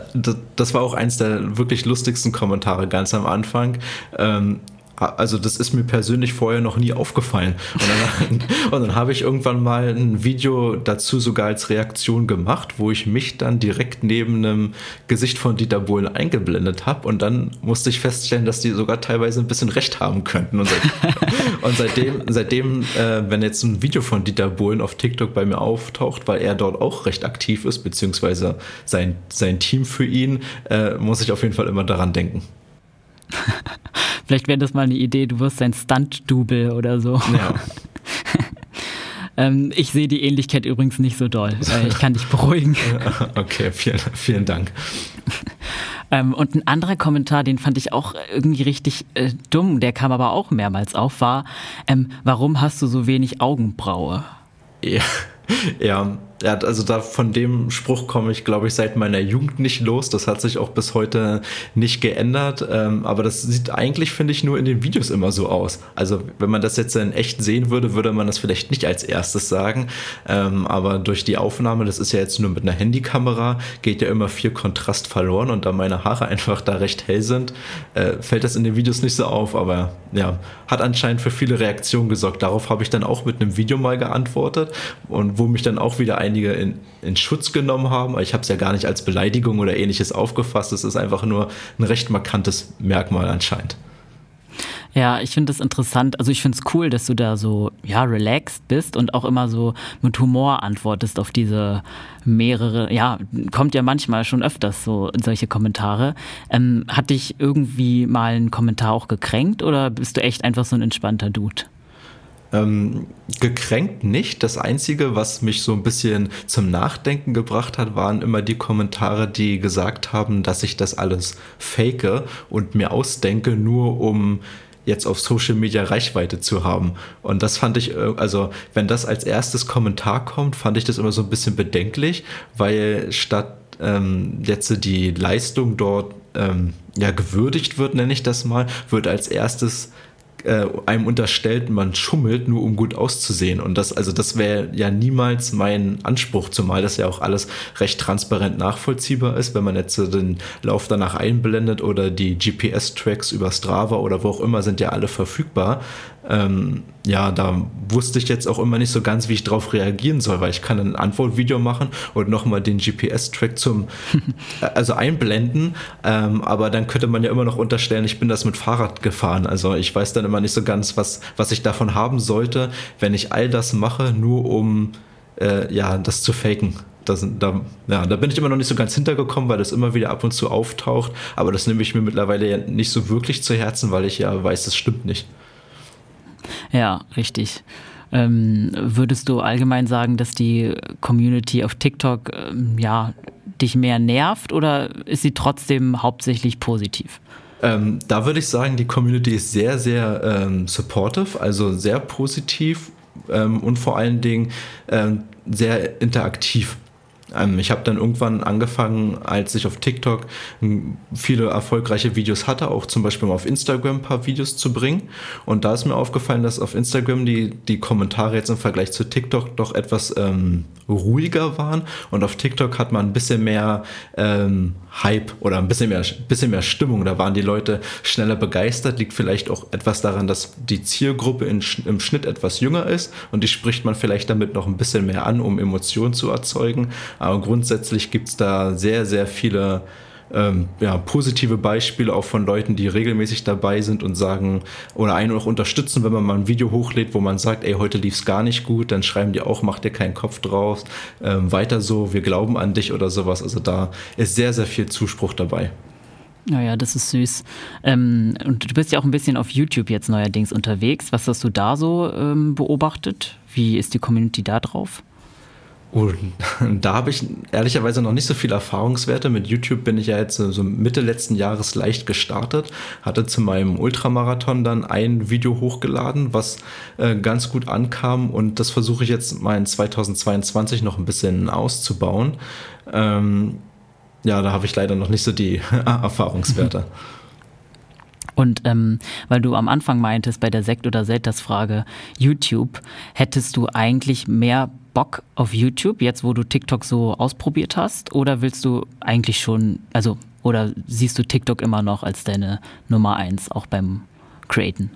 Speaker 1: das war auch eins der wirklich lustigsten Kommentare ganz am Anfang. Ähm, also das ist mir persönlich vorher noch nie aufgefallen. Und dann, und dann habe ich irgendwann mal ein Video dazu sogar als Reaktion gemacht, wo ich mich dann direkt neben einem Gesicht von Dieter Bohlen eingeblendet habe. Und dann musste ich feststellen, dass die sogar teilweise ein bisschen recht haben könnten. Und, seit, und seitdem, seitdem äh, wenn jetzt ein Video von Dieter Bohlen auf TikTok bei mir auftaucht, weil er dort auch recht aktiv ist, beziehungsweise sein, sein Team für ihn, äh, muss ich auf jeden Fall immer daran denken.
Speaker 2: Vielleicht wäre das mal eine Idee, du wirst ein Stunt-Double oder so. Ja. ähm, ich sehe die Ähnlichkeit übrigens nicht so doll. Äh, ich kann dich beruhigen.
Speaker 1: okay, vielen, vielen Dank.
Speaker 2: Ähm, und ein anderer Kommentar, den fand ich auch irgendwie richtig äh, dumm, der kam aber auch mehrmals auf, war, ähm, warum hast du so wenig Augenbraue?
Speaker 1: Ja, ja, ja, also da von dem Spruch komme ich, glaube ich, seit meiner Jugend nicht los. Das hat sich auch bis heute nicht geändert. Ähm, aber das sieht eigentlich, finde ich, nur in den Videos immer so aus. Also wenn man das jetzt in echt sehen würde, würde man das vielleicht nicht als erstes sagen. Ähm, aber durch die Aufnahme, das ist ja jetzt nur mit einer Handykamera, geht ja immer viel Kontrast verloren. Und da meine Haare einfach da recht hell sind, äh, fällt das in den Videos nicht so auf. Aber ja, hat anscheinend für viele Reaktionen gesorgt. Darauf habe ich dann auch mit einem Video mal geantwortet und wo mich dann auch wieder ein einige in, in Schutz genommen haben. Ich habe es ja gar nicht als Beleidigung oder ähnliches aufgefasst. Es ist einfach nur ein recht markantes Merkmal anscheinend.
Speaker 2: Ja, ich finde das interessant. Also ich finde es cool, dass du da so ja relaxed bist und auch immer so mit Humor antwortest auf diese mehrere. Ja, kommt ja manchmal schon öfters so solche Kommentare. Ähm, hat dich irgendwie mal ein Kommentar auch gekränkt oder bist du echt einfach so ein entspannter Dude?
Speaker 1: Ähm, gekränkt nicht. Das Einzige, was mich so ein bisschen zum Nachdenken gebracht hat, waren immer die Kommentare, die gesagt haben, dass ich das alles fake und mir ausdenke, nur um jetzt auf Social Media Reichweite zu haben. Und das fand ich, äh, also wenn das als erstes Kommentar kommt, fand ich das immer so ein bisschen bedenklich, weil statt ähm, jetzt die Leistung dort ähm, ja gewürdigt wird, nenne ich das mal, wird als erstes äh, einem unterstellt, man schummelt, nur um gut auszusehen. Und das, also das wäre ja niemals mein Anspruch, zumal das ja auch alles recht transparent nachvollziehbar ist, wenn man jetzt den Lauf danach einblendet oder die GPS-Tracks über Strava oder wo auch immer sind ja alle verfügbar ähm, ja, da wusste ich jetzt auch immer nicht so ganz, wie ich darauf reagieren soll, weil ich kann ein Antwortvideo machen und nochmal den GPS-Track zum, also einblenden, ähm, aber dann könnte man ja immer noch unterstellen, ich bin das mit Fahrrad gefahren. Also ich weiß dann immer nicht so ganz, was, was ich davon haben sollte, wenn ich all das mache, nur um äh, ja, das zu faken. Das, da, ja, da bin ich immer noch nicht so ganz hintergekommen, weil das immer wieder ab und zu auftaucht. Aber das nehme ich mir mittlerweile ja nicht so wirklich zu Herzen, weil ich ja weiß, das stimmt nicht.
Speaker 2: Ja, richtig. Ähm, würdest du allgemein sagen, dass die Community auf TikTok ähm, ja, dich mehr nervt oder ist sie trotzdem hauptsächlich positiv?
Speaker 1: Ähm, da würde ich sagen, die Community ist sehr, sehr ähm, supportive, also sehr positiv ähm, und vor allen Dingen ähm, sehr interaktiv. Ähm, ich habe dann irgendwann angefangen, als ich auf TikTok hm, viele erfolgreiche Videos hatte, auch zum Beispiel mal auf Instagram ein paar Videos zu bringen. Und da ist mir aufgefallen, dass auf Instagram die, die Kommentare jetzt im Vergleich zu TikTok doch etwas ähm, ruhiger waren. Und auf TikTok hat man ein bisschen mehr ähm, Hype oder ein bisschen mehr, bisschen mehr Stimmung. Da waren die Leute schneller begeistert. Liegt vielleicht auch etwas daran, dass die Zielgruppe in, im Schnitt etwas jünger ist und die spricht man vielleicht damit noch ein bisschen mehr an, um Emotionen zu erzeugen. Aber grundsätzlich gibt es da sehr, sehr viele ähm, ja, positive Beispiele auch von Leuten, die regelmäßig dabei sind und sagen oder einen auch unterstützen, wenn man mal ein Video hochlädt, wo man sagt, ey, heute lief es gar nicht gut, dann schreiben die auch, mach dir keinen Kopf drauf, ähm, weiter so, wir glauben an dich oder sowas. Also da ist sehr, sehr viel Zuspruch dabei.
Speaker 2: Naja, das ist süß. Ähm, und du bist ja auch ein bisschen auf YouTube jetzt neuerdings unterwegs. Was hast du da so ähm, beobachtet? Wie ist die Community da drauf?
Speaker 1: Und da habe ich ehrlicherweise noch nicht so viele Erfahrungswerte. Mit YouTube bin ich ja jetzt so Mitte letzten Jahres leicht gestartet, hatte zu meinem Ultramarathon dann ein Video hochgeladen, was äh, ganz gut ankam und das versuche ich jetzt mal in 2022 noch ein bisschen auszubauen. Ähm, Ja, da habe ich leider noch nicht so die Erfahrungswerte.
Speaker 2: Und ähm, weil du am Anfang meintest bei der Sekt- oder Selters-Frage YouTube, hättest du eigentlich mehr Bock auf YouTube, jetzt wo du TikTok so ausprobiert hast? Oder willst du eigentlich schon, also, oder siehst du TikTok immer noch als deine Nummer eins, auch beim Createn?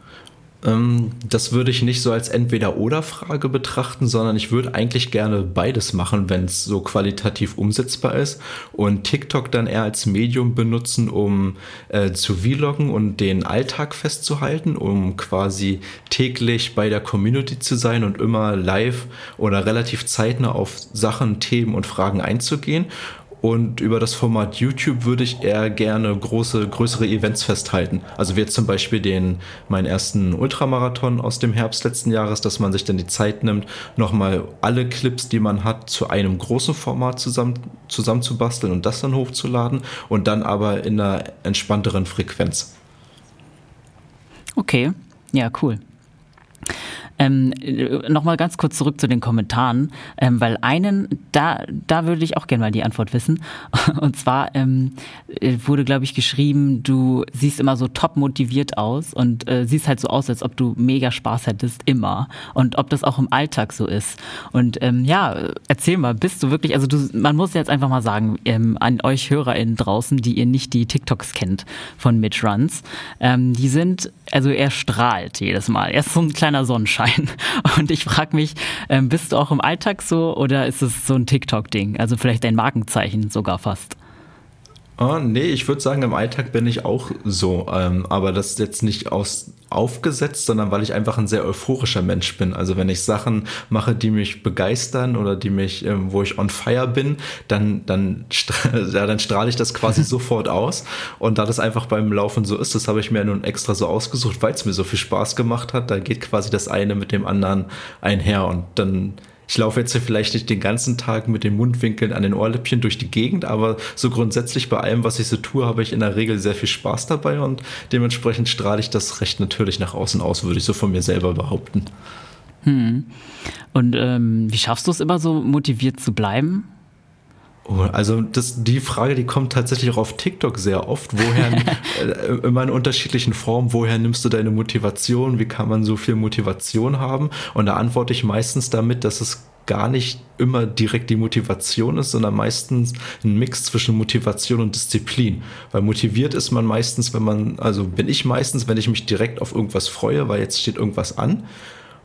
Speaker 1: Ähm, das würde ich nicht so als Entweder-Oder-Frage betrachten, sondern ich würde eigentlich gerne beides machen, wenn es so qualitativ umsetzbar ist. Und TikTok dann eher als Medium benutzen, um äh, zu vloggen und den Alltag festzuhalten, um quasi täglich bei der Community zu sein und immer live oder relativ zeitnah auf Sachen, Themen und Fragen einzugehen. Und über das Format YouTube würde ich eher gerne große, größere Events festhalten. Also wie jetzt zum Beispiel den, meinen ersten Ultramarathon aus dem Herbst letzten Jahres, dass man sich dann die Zeit nimmt, nochmal alle Clips, die man hat, zu einem großen Format zusammen, zusammenzubasteln und das dann hochzuladen und dann aber in einer entspannteren Frequenz.
Speaker 2: Okay, ja, cool. Ähm, Nochmal ganz kurz zurück zu den Kommentaren, ähm, weil einen, da, da würde ich auch gerne mal die Antwort wissen. Und zwar ähm, wurde, glaube ich, geschrieben, du siehst immer so top motiviert aus und äh, siehst halt so aus, als ob du mega Spaß hättest, immer. Und ob das auch im Alltag so ist. Und ähm, ja, erzähl mal, bist du wirklich, also du, man muss jetzt einfach mal sagen, ähm, an euch HörerInnen draußen, die ihr nicht die TikToks kennt von Mitch Runs, ähm, die sind, also er strahlt jedes Mal. Er ist so ein kleiner Sonnenschein sein. Und ich frage mich, ähm, bist du auch im Alltag so oder ist es so ein TikTok-Ding? Also vielleicht ein Markenzeichen sogar fast.
Speaker 1: Oh, nee, ich würde sagen, im Alltag bin ich auch so. Ähm, aber das ist jetzt nicht aus, aufgesetzt, sondern weil ich einfach ein sehr euphorischer Mensch bin. Also wenn ich Sachen mache, die mich begeistern oder die mich, äh, wo ich on fire bin, dann, dann, ja, dann strahle ich das quasi sofort aus. Und da das einfach beim Laufen so ist, das habe ich mir nun extra so ausgesucht, weil es mir so viel Spaß gemacht hat. Da geht quasi das eine mit dem anderen einher und dann ich laufe jetzt hier vielleicht nicht den ganzen Tag mit den Mundwinkeln an den Ohrläppchen durch die Gegend, aber so grundsätzlich bei allem, was ich so tue, habe ich in der Regel sehr viel Spaß dabei und dementsprechend strahle ich das recht natürlich nach außen aus, würde ich so von mir selber behaupten.
Speaker 2: Hm. Und ähm, wie schaffst du es immer so motiviert zu bleiben?
Speaker 1: Oh, also das, die Frage, die kommt tatsächlich auch auf TikTok sehr oft. Woher, äh, immer in unterschiedlichen Formen, woher nimmst du deine Motivation? Wie kann man so viel Motivation haben? Und da antworte ich meistens damit, dass es gar nicht immer direkt die Motivation ist, sondern meistens ein Mix zwischen Motivation und Disziplin. Weil motiviert ist man meistens, wenn man, also bin ich meistens, wenn ich mich direkt auf irgendwas freue, weil jetzt steht irgendwas an.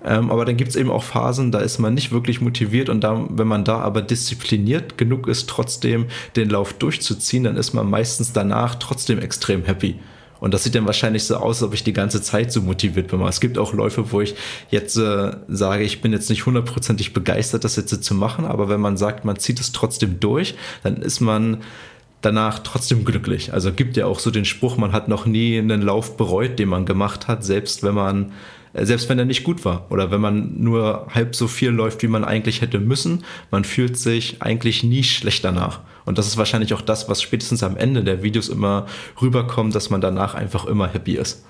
Speaker 1: Ähm, aber dann gibt es eben auch Phasen, da ist man nicht wirklich motiviert und da, wenn man da aber diszipliniert genug ist, trotzdem den Lauf durchzuziehen, dann ist man meistens danach trotzdem extrem happy. Und das sieht dann wahrscheinlich so aus, als ob ich die ganze Zeit so motiviert bin. Es gibt auch Läufe, wo ich jetzt äh, sage, ich bin jetzt nicht hundertprozentig begeistert, das jetzt zu machen, aber wenn man sagt, man zieht es trotzdem durch, dann ist man danach trotzdem glücklich. Also gibt ja auch so den Spruch, man hat noch nie einen Lauf bereut, den man gemacht hat, selbst wenn man selbst wenn er nicht gut war oder wenn man nur halb so viel läuft, wie man eigentlich hätte müssen, man fühlt sich eigentlich nie schlecht danach. Und das ist wahrscheinlich auch das, was spätestens am Ende der Videos immer rüberkommt, dass man danach einfach immer happy ist.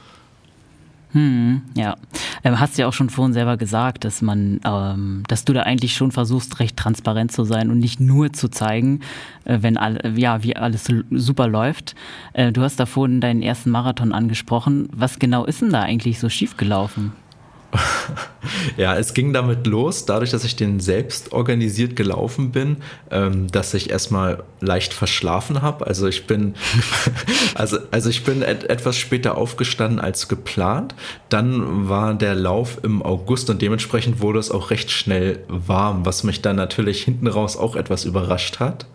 Speaker 2: Hm, ja. Ähm, hast ja auch schon vorhin selber gesagt, dass man, ähm, dass du da eigentlich schon versuchst, recht transparent zu sein und nicht nur zu zeigen, äh, wenn all, ja, wie alles super läuft. Äh, du hast da vorhin deinen ersten Marathon angesprochen. Was genau ist denn da eigentlich so schiefgelaufen?
Speaker 1: ja, es ging damit los, dadurch, dass ich den selbst organisiert gelaufen bin, ähm, dass ich erstmal leicht verschlafen habe. Also ich bin, also, also ich bin et etwas später aufgestanden als geplant. Dann war der Lauf im August und dementsprechend wurde es auch recht schnell warm, was mich dann natürlich hinten raus auch etwas überrascht hat.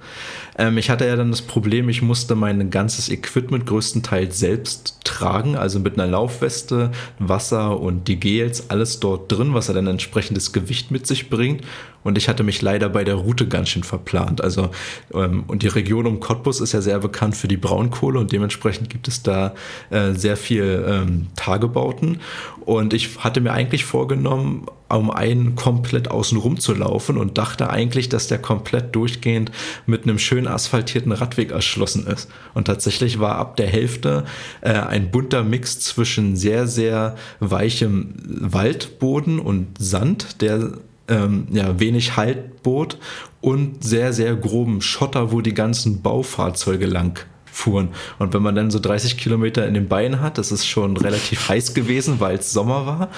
Speaker 1: Ähm, ich hatte ja dann das Problem, ich musste mein ganzes Equipment größtenteils selbst tragen, also mit einer Laufweste, Wasser und die Gels, alles dort drin, was ja dann entsprechendes Gewicht mit sich bringt. Und ich hatte mich leider bei der Route ganz schön verplant. Also, ähm, und die Region um Cottbus ist ja sehr bekannt für die Braunkohle und dementsprechend gibt es da äh, sehr viel ähm, Tagebauten. Und ich hatte mir eigentlich vorgenommen, um einen komplett außen rum zu laufen und dachte eigentlich, dass der komplett durchgehend mit einem schön asphaltierten Radweg erschlossen ist. Und tatsächlich war ab der Hälfte äh, ein bunter Mix zwischen sehr, sehr weichem Waldboden und Sand, der ähm, ja, wenig Halt bot und sehr, sehr groben Schotter, wo die ganzen Baufahrzeuge lang fuhren. Und wenn man dann so 30 Kilometer in den Beinen hat, das ist schon relativ heiß gewesen, weil es Sommer war.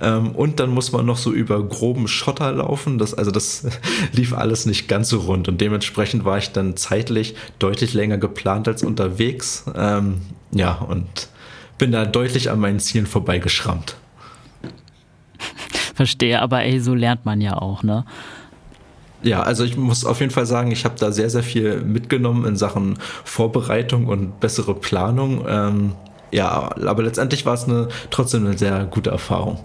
Speaker 1: Ähm, und dann muss man noch so über groben Schotter laufen. Das, also das lief alles nicht ganz so rund. Und dementsprechend war ich dann zeitlich deutlich länger geplant als unterwegs. Ähm, ja, und bin da deutlich an meinen Zielen vorbeigeschrammt.
Speaker 2: Verstehe, aber ey, so lernt man ja auch, ne?
Speaker 1: Ja, also ich muss auf jeden Fall sagen, ich habe da sehr, sehr viel mitgenommen in Sachen Vorbereitung und bessere Planung. Ähm, ja, aber letztendlich war es eine, trotzdem eine sehr gute Erfahrung.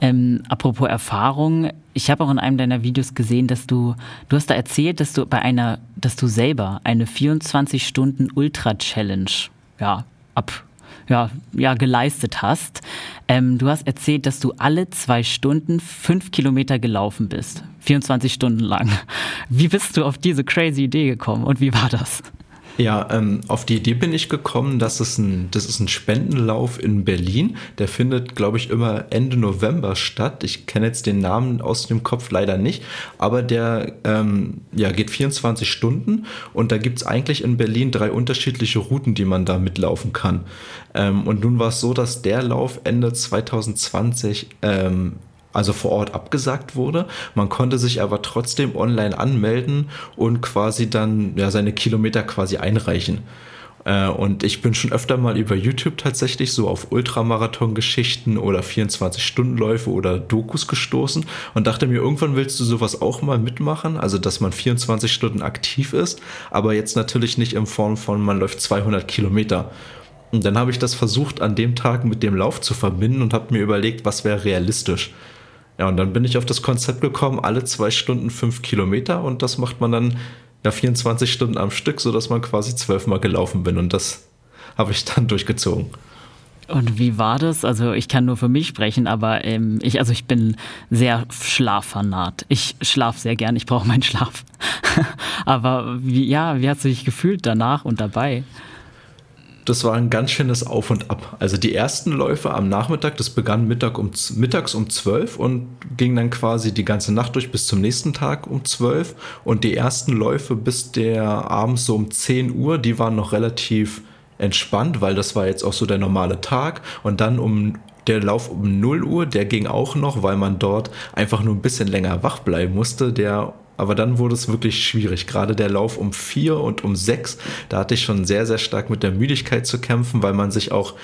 Speaker 2: Ähm, apropos Erfahrung, ich habe auch in einem deiner Videos gesehen, dass du, du hast da erzählt, dass du bei einer, dass du selber eine 24 Stunden Ultra Challenge, ja, ab ja, ja, geleistet hast. Ähm, du hast erzählt, dass du alle zwei Stunden fünf Kilometer gelaufen bist. 24 Stunden lang. Wie bist du auf diese crazy Idee gekommen und wie war das?
Speaker 1: Ja, ähm, auf die Idee bin ich gekommen, dass es ein, das ist ein Spendenlauf in Berlin. Der findet, glaube ich, immer Ende November statt. Ich kenne jetzt den Namen aus dem Kopf leider nicht, aber der ähm, ja, geht 24 Stunden und da gibt es eigentlich in Berlin drei unterschiedliche Routen, die man da mitlaufen kann. Ähm, und nun war es so, dass der Lauf Ende 2020 ähm, also vor Ort abgesagt wurde. Man konnte sich aber trotzdem online anmelden und quasi dann ja, seine Kilometer quasi einreichen. Äh, und ich bin schon öfter mal über YouTube tatsächlich so auf Ultramarathon-Geschichten oder 24-Stunden-Läufe oder Dokus gestoßen und dachte mir, irgendwann willst du sowas auch mal mitmachen, also dass man 24 Stunden aktiv ist, aber jetzt natürlich nicht in Form von, man läuft 200 Kilometer. Und dann habe ich das versucht, an dem Tag mit dem Lauf zu verbinden und habe mir überlegt, was wäre realistisch. Ja, und dann bin ich auf das Konzept gekommen, alle zwei Stunden fünf Kilometer und das macht man dann ja 24 Stunden am Stück, sodass man quasi zwölfmal gelaufen bin und das habe ich dann durchgezogen.
Speaker 2: Und wie war das? Also ich kann nur für mich sprechen, aber ähm, ich, also ich bin sehr schlaffanat. Ich schlafe sehr gern, ich brauche meinen Schlaf. aber wie, ja, wie hast du dich gefühlt danach und dabei?
Speaker 1: Das war ein ganz schönes Auf und Ab. Also die ersten Läufe am Nachmittag, das begann Mittag um, mittags um 12 und ging dann quasi die ganze Nacht durch bis zum nächsten Tag um 12. Und die ersten Läufe bis der abends so um 10 Uhr, die waren noch relativ entspannt, weil das war jetzt auch so der normale Tag. Und dann um der Lauf um 0 Uhr, der ging auch noch, weil man dort einfach nur ein bisschen länger wach bleiben musste. Der aber dann wurde es wirklich schwierig. Gerade der Lauf um vier und um sechs, da hatte ich schon sehr, sehr stark mit der Müdigkeit zu kämpfen, weil man sich auch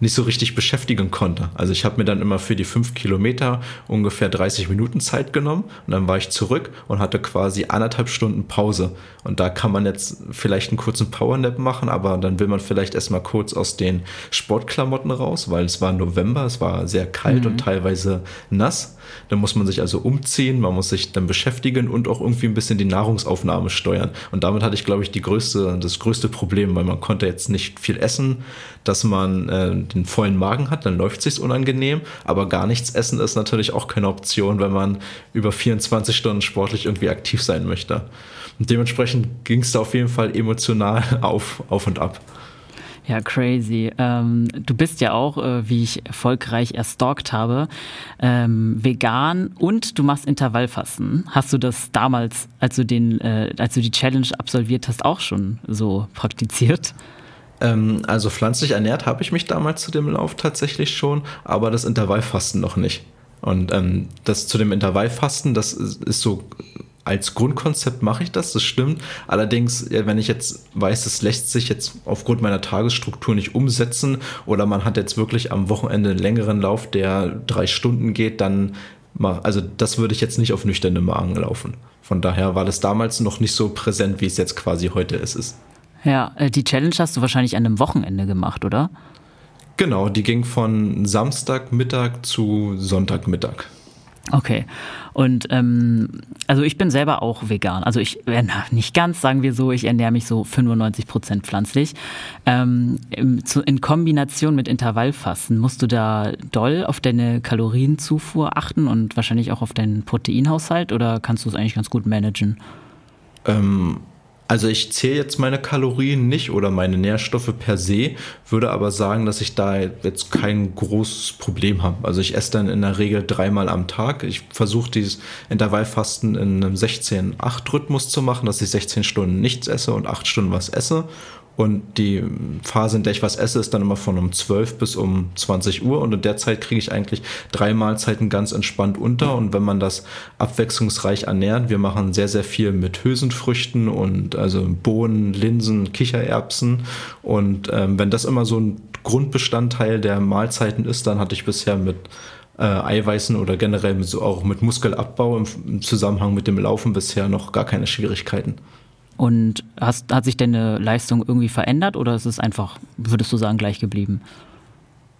Speaker 1: nicht so richtig beschäftigen konnte. Also ich habe mir dann immer für die fünf Kilometer ungefähr 30 Minuten Zeit genommen und dann war ich zurück und hatte quasi anderthalb Stunden Pause. Und da kann man jetzt vielleicht einen kurzen Powernap machen, aber dann will man vielleicht erstmal kurz aus den Sportklamotten raus, weil es war November, es war sehr kalt mhm. und teilweise nass. Dann muss man sich also umziehen, man muss sich dann beschäftigen und auch irgendwie ein bisschen die Nahrungsaufnahme steuern. Und damit hatte ich, glaube ich, die größte, das größte Problem, weil man konnte jetzt nicht viel essen, dass man äh, den vollen Magen hat, dann läuft es sich unangenehm, aber gar nichts essen ist natürlich auch keine Option, wenn man über 24 Stunden sportlich irgendwie aktiv sein möchte. Und dementsprechend ging es da auf jeden Fall emotional auf, auf und ab.
Speaker 2: Ja, crazy. Ähm, du bist ja auch, äh, wie ich erfolgreich erstalkt habe, ähm, vegan und du machst Intervallfasten. Hast du das damals, als du den, äh, als du die Challenge absolviert hast, auch schon so praktiziert?
Speaker 1: Ähm, also pflanzlich ernährt habe ich mich damals zu dem Lauf tatsächlich schon, aber das Intervallfasten noch nicht. Und ähm, das zu dem Intervallfasten, das ist, ist so als Grundkonzept mache ich das, das stimmt. Allerdings, wenn ich jetzt weiß, das lässt sich jetzt aufgrund meiner Tagesstruktur nicht umsetzen oder man hat jetzt wirklich am Wochenende einen längeren Lauf, der drei Stunden geht, dann also das würde ich jetzt nicht auf nüchterne Magen laufen. Von daher war das damals noch nicht so präsent, wie es jetzt quasi heute ist.
Speaker 2: Ja, äh, die Challenge hast du wahrscheinlich an einem Wochenende gemacht, oder?
Speaker 1: Genau, die ging von Samstagmittag zu Sonntagmittag.
Speaker 2: Okay. Und ähm, also ich bin selber auch vegan. Also ich äh, nicht ganz, sagen wir so, ich ernähre mich so 95 Prozent pflanzlich. Ähm, in Kombination mit Intervallfasten musst du da doll auf deine Kalorienzufuhr achten und wahrscheinlich auch auf deinen Proteinhaushalt oder kannst du es eigentlich ganz gut managen?
Speaker 1: Ähm, Also ich zähle jetzt meine Kalorien nicht oder meine Nährstoffe per se, würde aber sagen, dass ich da jetzt kein großes Problem habe. Also ich esse dann in der Regel dreimal am Tag. Ich versuche dieses Intervallfasten in einem 16-8-Rhythmus zu machen, dass ich 16 Stunden nichts esse und 8 Stunden was esse und die Phase, in der ich was esse, ist dann immer von um 12 bis um 20 Uhr. Und in der Zeit kriege ich eigentlich drei Mahlzeiten ganz entspannt unter. Und wenn man das abwechslungsreich ernährt, wir machen sehr, sehr viel mit Hülsenfrüchten und also Bohnen, Linsen, Kichererbsen. Und ähm, wenn das immer so ein Grundbestandteil der Mahlzeiten ist, dann hatte ich bisher mit äh, Eiweißen oder generell mit, auch mit Muskelabbau im, im Zusammenhang mit dem Laufen bisher noch gar keine Schwierigkeiten.
Speaker 2: Und hast, hat sich deine Leistung irgendwie verändert oder ist es einfach, würdest du sagen, gleich geblieben?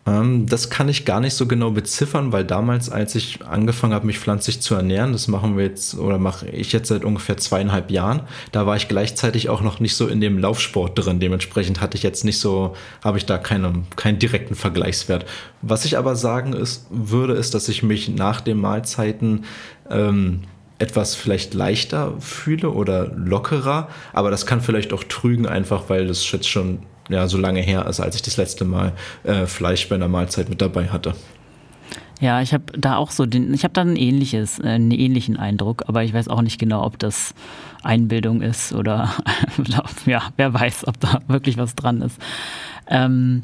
Speaker 1: Ähm, das kann ich gar nicht so genau beziffern, weil damals, als ich angefangen habe, mich pflanzlich zu ernähren, das machen wir jetzt oder mache ich jetzt seit ungefähr zweieinhalb Jahren, da war ich gleichzeitig auch noch nicht so in dem Laufsport drin. Dementsprechend hatte ich jetzt nicht so, habe ich da keine, keinen direkten Vergleichswert. Was ich aber sagen ist, würde, ist, dass ich mich nach den Mahlzeiten ähm, etwas vielleicht leichter fühle oder lockerer, aber das kann vielleicht auch trügen, einfach weil das jetzt schon ja, so lange her ist, als ich das letzte Mal äh, Fleisch bei einer Mahlzeit mit dabei hatte.
Speaker 2: Ja, ich habe da auch so den, ich habe da ein ähnliches, äh, einen ähnlichen Eindruck, aber ich weiß auch nicht genau, ob das Einbildung ist oder ja, wer weiß, ob da wirklich was dran ist. Ähm,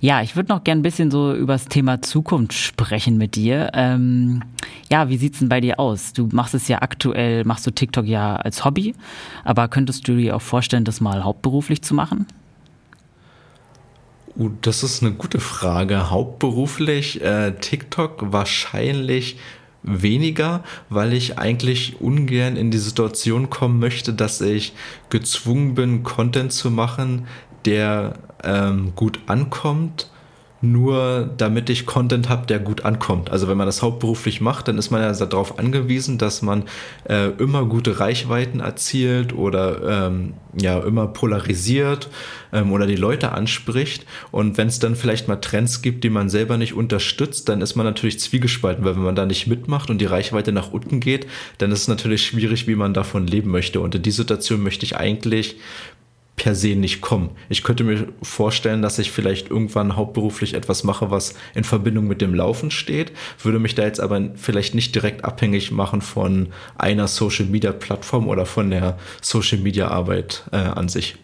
Speaker 2: ja, ich würde noch gern ein bisschen so über das Thema Zukunft sprechen mit dir. Ähm, ja, wie sieht's denn bei dir aus? Du machst es ja aktuell, machst du TikTok ja als Hobby, aber könntest du dir auch vorstellen, das mal hauptberuflich zu machen?
Speaker 1: Uh, das ist eine gute Frage. Hauptberuflich äh, TikTok wahrscheinlich weniger, weil ich eigentlich ungern in die Situation kommen möchte, dass ich gezwungen bin, Content zu machen, der ähm, gut ankommt, nur damit ich Content habe, der gut ankommt. Also wenn man das hauptberuflich macht, dann ist man ja darauf angewiesen, dass man äh, immer gute Reichweiten erzielt oder ähm, ja immer polarisiert ähm, oder die Leute anspricht. Und wenn es dann vielleicht mal Trends gibt, die man selber nicht unterstützt, dann ist man natürlich zwiegespalten, weil wenn man da nicht mitmacht und die Reichweite nach unten geht, dann ist es natürlich schwierig, wie man davon leben möchte. Und in die Situation möchte ich eigentlich per se nicht kommen. Ich könnte mir vorstellen, dass ich vielleicht irgendwann hauptberuflich etwas mache, was in Verbindung mit dem Laufen steht, würde mich da jetzt aber vielleicht nicht direkt abhängig machen von einer Social-Media-Plattform oder von der Social-Media-Arbeit äh, an sich.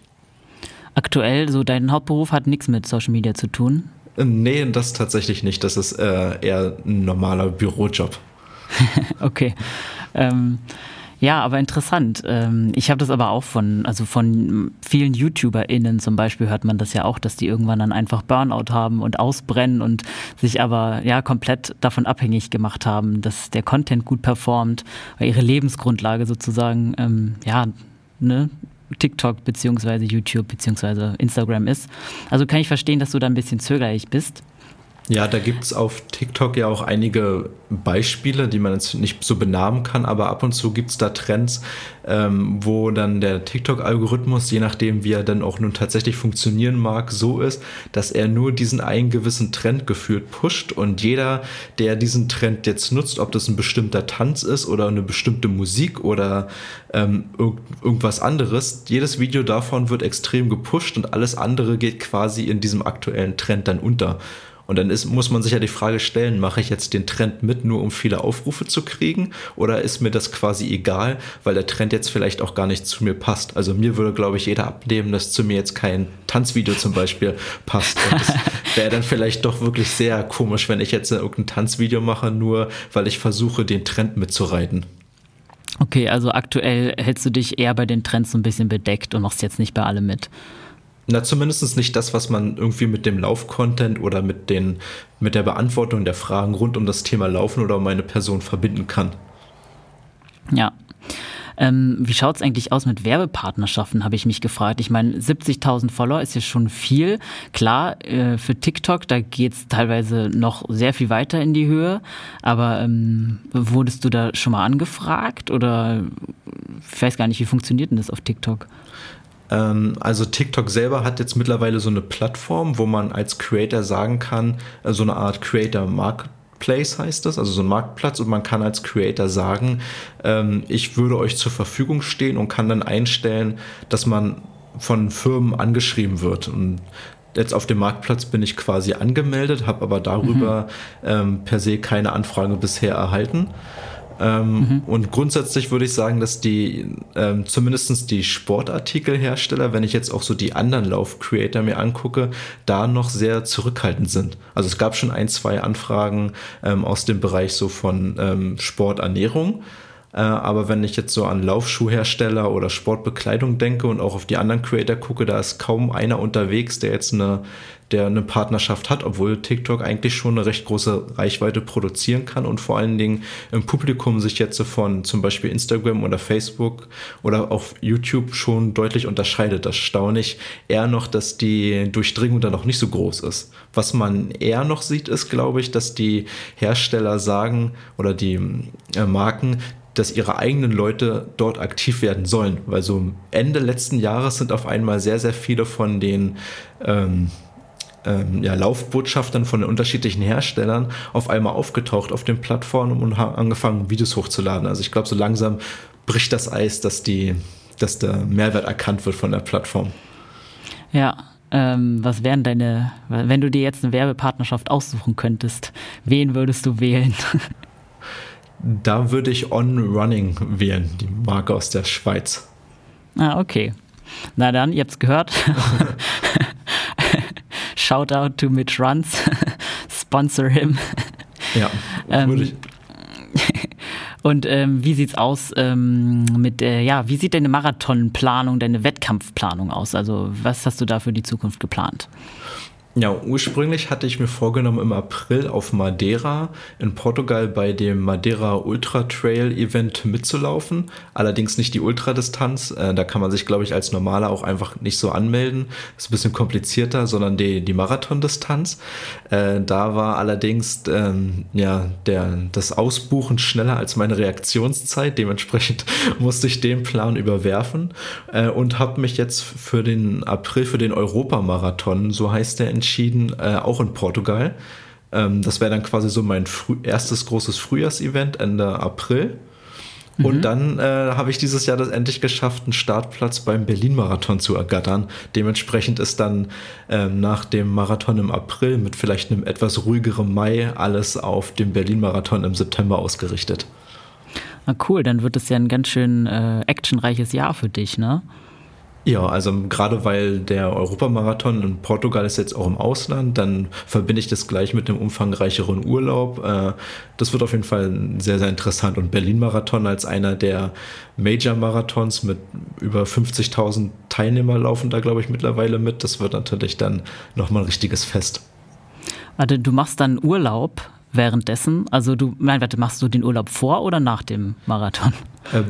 Speaker 2: Aktuell, so dein Hauptberuf hat nichts mit Social Media zu tun?
Speaker 1: Äh, nee, das tatsächlich nicht. Das ist äh, eher ein normaler Bürojob.
Speaker 2: okay. Ähm, ja, aber interessant. Ähm, ich habe das aber auch von, also von vielen YouTuberInnen zum Beispiel hört man das ja auch, dass die irgendwann dann einfach Burnout haben und ausbrennen und sich aber ja komplett davon abhängig gemacht haben, dass der Content gut performt, weil ihre Lebensgrundlage sozusagen, ähm, ja, ne, TikTok beziehungsweise YouTube beziehungsweise Instagram ist. Also kann ich verstehen, dass du da ein bisschen zögerlich bist.
Speaker 1: Ja, da gibt es auf TikTok ja auch einige Beispiele, die man jetzt nicht so benamen kann, aber ab und zu gibt es da Trends, ähm, wo dann der TikTok-Algorithmus, je nachdem wie er dann auch nun tatsächlich funktionieren mag, so ist, dass er nur diesen einen gewissen Trend gefühlt pusht und jeder, der diesen Trend jetzt nutzt, ob das ein bestimmter Tanz ist oder eine bestimmte Musik oder ähm, irg irgendwas anderes, jedes Video davon wird extrem gepusht und alles andere geht quasi in diesem aktuellen Trend dann unter. Und dann ist, muss man sich ja die Frage stellen, mache ich jetzt den Trend mit, nur um viele Aufrufe zu kriegen? Oder ist mir das quasi egal, weil der Trend jetzt vielleicht auch gar nicht zu mir passt? Also mir würde, glaube ich, jeder abnehmen, dass zu mir jetzt kein Tanzvideo zum Beispiel passt. Und das wäre dann vielleicht doch wirklich sehr komisch, wenn ich jetzt irgendein Tanzvideo mache, nur weil ich versuche, den Trend mitzureiten.
Speaker 2: Okay, also aktuell hältst du dich eher bei den Trends so ein bisschen bedeckt und machst jetzt nicht bei allem mit.
Speaker 1: Na, zumindest nicht das, was man irgendwie mit dem Lauf-Content oder mit, den, mit der Beantwortung der Fragen rund um das Thema Laufen oder um meine Person verbinden kann.
Speaker 2: Ja. Ähm, wie schaut es eigentlich aus mit Werbepartnerschaften, habe ich mich gefragt. Ich meine, 70.000 Follower ist ja schon viel. Klar, äh, für TikTok, da geht es teilweise noch sehr viel weiter in die Höhe. Aber ähm, wurdest du da schon mal angefragt? Oder ich weiß gar nicht, wie funktioniert denn das auf TikTok?
Speaker 1: Ähm, also TikTok selber hat jetzt mittlerweile so eine Plattform, wo man als Creator sagen kann, äh, so eine Art Creator Market Marketplace heißt das, also so ein Marktplatz und man kann als Creator sagen, ähm, ich würde euch zur Verfügung stehen und kann dann einstellen, dass man von Firmen angeschrieben wird. Und jetzt auf dem Marktplatz bin ich quasi angemeldet, habe aber darüber mhm. ähm, per se keine Anfrage bisher erhalten. Ähm, mhm. Und grundsätzlich würde ich sagen, dass die ähm, zumindest die Sportartikelhersteller, wenn ich jetzt auch so die anderen Lauf-Creator mir angucke, da noch sehr zurückhaltend sind. Also es gab schon ein, zwei Anfragen ähm, aus dem Bereich so von ähm, Sporternährung. Äh, aber wenn ich jetzt so an Laufschuhhersteller oder Sportbekleidung denke und auch auf die anderen Creator gucke, da ist kaum einer unterwegs, der jetzt eine, der eine Partnerschaft hat, obwohl TikTok eigentlich schon eine recht große Reichweite produzieren kann und vor allen Dingen im Publikum sich jetzt von zum Beispiel Instagram oder Facebook oder auf YouTube schon deutlich unterscheidet. Das staune ich eher noch, dass die Durchdringung da noch nicht so groß ist. Was man eher noch sieht, ist, glaube ich, dass die Hersteller sagen oder die äh, Marken, dass ihre eigenen Leute dort aktiv werden sollen. Weil so Ende letzten Jahres sind auf einmal sehr, sehr viele von den ähm, ähm, ja, Laufbotschaftern von den unterschiedlichen Herstellern auf einmal aufgetaucht auf den Plattformen und haben angefangen, Videos hochzuladen. Also ich glaube, so langsam bricht das Eis, dass, die, dass der Mehrwert erkannt wird von der Plattform.
Speaker 2: Ja, ähm, was wären deine, wenn du dir jetzt eine Werbepartnerschaft aussuchen könntest, wen würdest du wählen?
Speaker 1: Da würde ich On Running wählen, die Marke aus der Schweiz.
Speaker 2: Ah, okay. Na dann, ihr habt's gehört. Shoutout to Mitch Runs. Sponsor him.
Speaker 1: Ja, ähm, würde ich.
Speaker 2: Und ähm, wie sieht's aus ähm, mit, äh, ja, wie sieht deine Marathonplanung, deine Wettkampfplanung aus? Also, was hast du da für die Zukunft geplant?
Speaker 1: Ja, ursprünglich hatte ich mir vorgenommen, im April auf Madeira in Portugal bei dem Madeira Ultra Trail Event mitzulaufen. Allerdings nicht die Ultradistanz. Äh, da kann man sich, glaube ich, als Normaler auch einfach nicht so anmelden. Ist ein bisschen komplizierter, sondern die, die Marathondistanz. Äh, da war allerdings ähm, ja, der, das Ausbuchen schneller als meine Reaktionszeit. Dementsprechend musste ich den Plan überwerfen äh, und habe mich jetzt für den April, für den Europamarathon, so heißt der in entschieden, äh, auch in Portugal. Ähm, das wäre dann quasi so mein früh erstes großes Frühjahrsevent Ende April. Mhm. Und dann äh, habe ich dieses Jahr das endlich geschafft, einen Startplatz beim Berlin-Marathon zu ergattern. Dementsprechend ist dann ähm, nach dem Marathon im April mit vielleicht einem etwas ruhigeren Mai alles auf dem Berlin-Marathon im September ausgerichtet.
Speaker 2: Na cool, dann wird es ja ein ganz schön äh, actionreiches Jahr für dich, ne?
Speaker 1: Ja, also gerade weil der Europamarathon in Portugal ist jetzt auch im Ausland, dann verbinde ich das gleich mit einem umfangreicheren Urlaub. Äh, das wird auf jeden Fall sehr, sehr interessant. Und Berlin-Marathon als einer der Major-Marathons mit über 50.000 Teilnehmer laufen da, glaube ich, mittlerweile mit. Das wird natürlich dann nochmal ein richtiges Fest.
Speaker 2: Warte, du machst dann Urlaub währenddessen? Also du, nein, warte, machst du den Urlaub vor oder nach dem Marathon?
Speaker 1: Äh,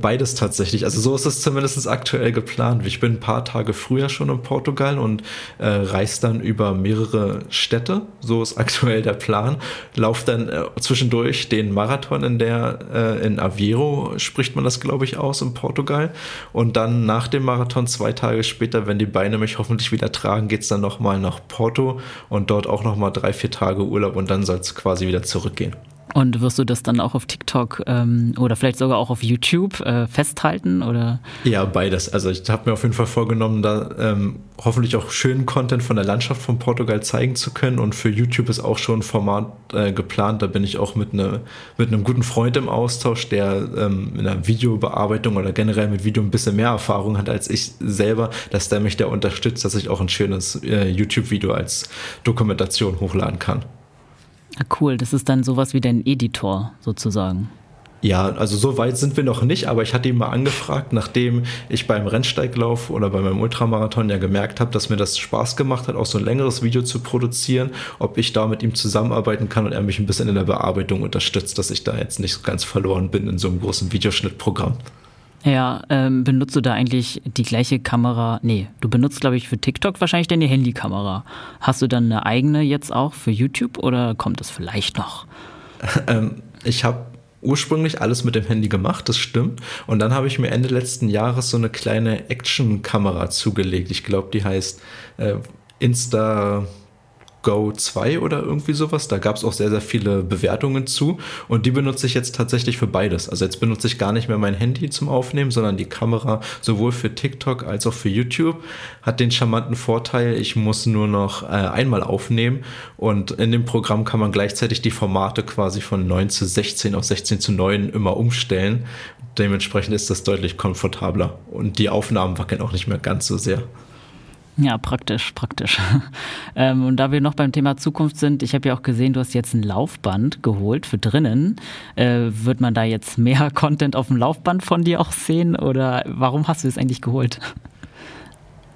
Speaker 1: beides tatsächlich. Also so ist es zumindest aktuell geplant. Ich bin ein paar Tage früher schon in Portugal und äh, reise dann über mehrere Städte. So ist aktuell der Plan. Lauf dann äh, zwischendurch den Marathon in der äh, in Aveiro spricht man das glaube ich aus in Portugal und dann nach dem Marathon zwei Tage später, wenn die Beine mich hoffentlich wieder tragen, geht es dann noch mal nach Porto und dort auch noch mal drei vier Tage Urlaub und dann soll quasi wieder zurückgehen.
Speaker 2: Und wirst du das dann auch auf TikTok ähm, oder vielleicht sogar auch auf YouTube äh, festhalten? Oder?
Speaker 1: Ja, beides. Also ich habe mir auf jeden Fall vorgenommen, da ähm, hoffentlich auch schönen Content von der Landschaft von Portugal zeigen zu können. Und für YouTube ist auch schon ein Format äh, geplant. Da bin ich auch mit, ne, mit einem guten Freund im Austausch, der ähm, in der Videobearbeitung oder generell mit Video ein bisschen mehr Erfahrung hat als ich selber, dass der mich da unterstützt, dass ich auch ein schönes äh, YouTube-Video als Dokumentation hochladen kann.
Speaker 2: Ah, cool, das ist dann sowas wie dein Editor sozusagen.
Speaker 1: Ja, also so weit sind wir noch nicht, aber ich hatte ihn mal angefragt, nachdem ich beim Rennsteiglauf oder bei meinem Ultramarathon ja gemerkt habe, dass mir das Spaß gemacht hat, auch so ein längeres Video zu produzieren, ob ich da mit ihm zusammenarbeiten kann und er mich ein bisschen in der Bearbeitung unterstützt, dass ich da jetzt nicht ganz verloren bin in so einem großen Videoschnittprogramm.
Speaker 2: Ja, ähm, benutzt du da eigentlich die gleiche Kamera? Nee, du benutzt, glaube ich, für TikTok wahrscheinlich deine Handykamera. Hast du dann eine eigene jetzt auch für YouTube oder kommt das vielleicht noch?
Speaker 1: Ähm, ich habe ursprünglich alles mit dem Handy gemacht, das stimmt. Und dann habe ich mir Ende letzten Jahres so eine kleine Action-Kamera zugelegt. Ich glaube, die heißt äh, Insta Go 2 oder irgendwie sowas. Da gab es auch sehr, sehr viele Bewertungen zu. Und die benutze ich jetzt tatsächlich für beides. Also jetzt benutze ich gar nicht mehr mein Handy zum Aufnehmen, sondern die Kamera sowohl für TikTok als auch für YouTube. Hat den charmanten Vorteil, ich muss nur noch äh, einmal aufnehmen. Und in dem Programm kann man gleichzeitig die Formate quasi von 9 zu 16 auf 16 zu 9 immer umstellen. Dementsprechend ist das deutlich komfortabler. Und die Aufnahmen wackeln auch nicht mehr ganz so sehr.
Speaker 2: Ja, praktisch, praktisch. Ähm, und da wir noch beim Thema Zukunft sind, ich habe ja auch gesehen, du hast jetzt ein Laufband geholt für drinnen. Äh, wird man da jetzt mehr Content auf dem Laufband von dir auch sehen oder warum hast du es eigentlich geholt?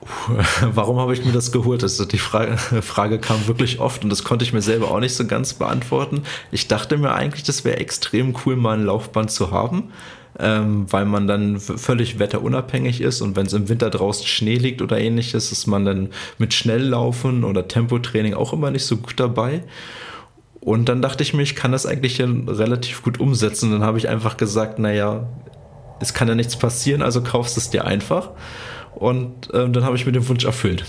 Speaker 1: Warum habe ich mir das geholt? Also die Frage, Frage, kam wirklich oft und das konnte ich mir selber auch nicht so ganz beantworten. Ich dachte mir eigentlich, das wäre extrem cool, mal ein Laufband zu haben ähm, weil man dann völlig wetterunabhängig ist und wenn es im Winter draußen Schnee liegt oder ähnliches, ist man dann mit Schnelllaufen oder Tempotraining auch immer nicht so gut dabei. Und dann dachte ich mir, ich kann das eigentlich relativ gut umsetzen. Dann habe ich einfach gesagt, naja, es kann ja nichts passieren, also kaufst es dir einfach. Und äh, dann habe ich mir den Wunsch erfüllt.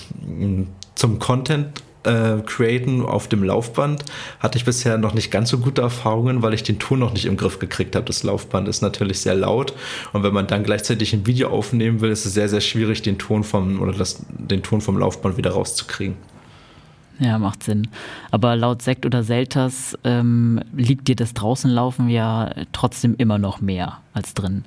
Speaker 1: Zum Content äh, createn auf dem Laufband hatte ich bisher noch nicht ganz so gute Erfahrungen, weil ich den Ton noch nicht im Griff gekriegt habe. Das Laufband ist natürlich sehr laut und wenn man dann gleichzeitig ein Video aufnehmen will, ist es sehr, sehr schwierig, den Ton vom oder das, den Ton vom Laufband wieder rauszukriegen.
Speaker 2: Ja, macht Sinn. Aber laut Sekt oder Selters ähm, liegt dir das Draußenlaufen ja trotzdem immer noch mehr als drin.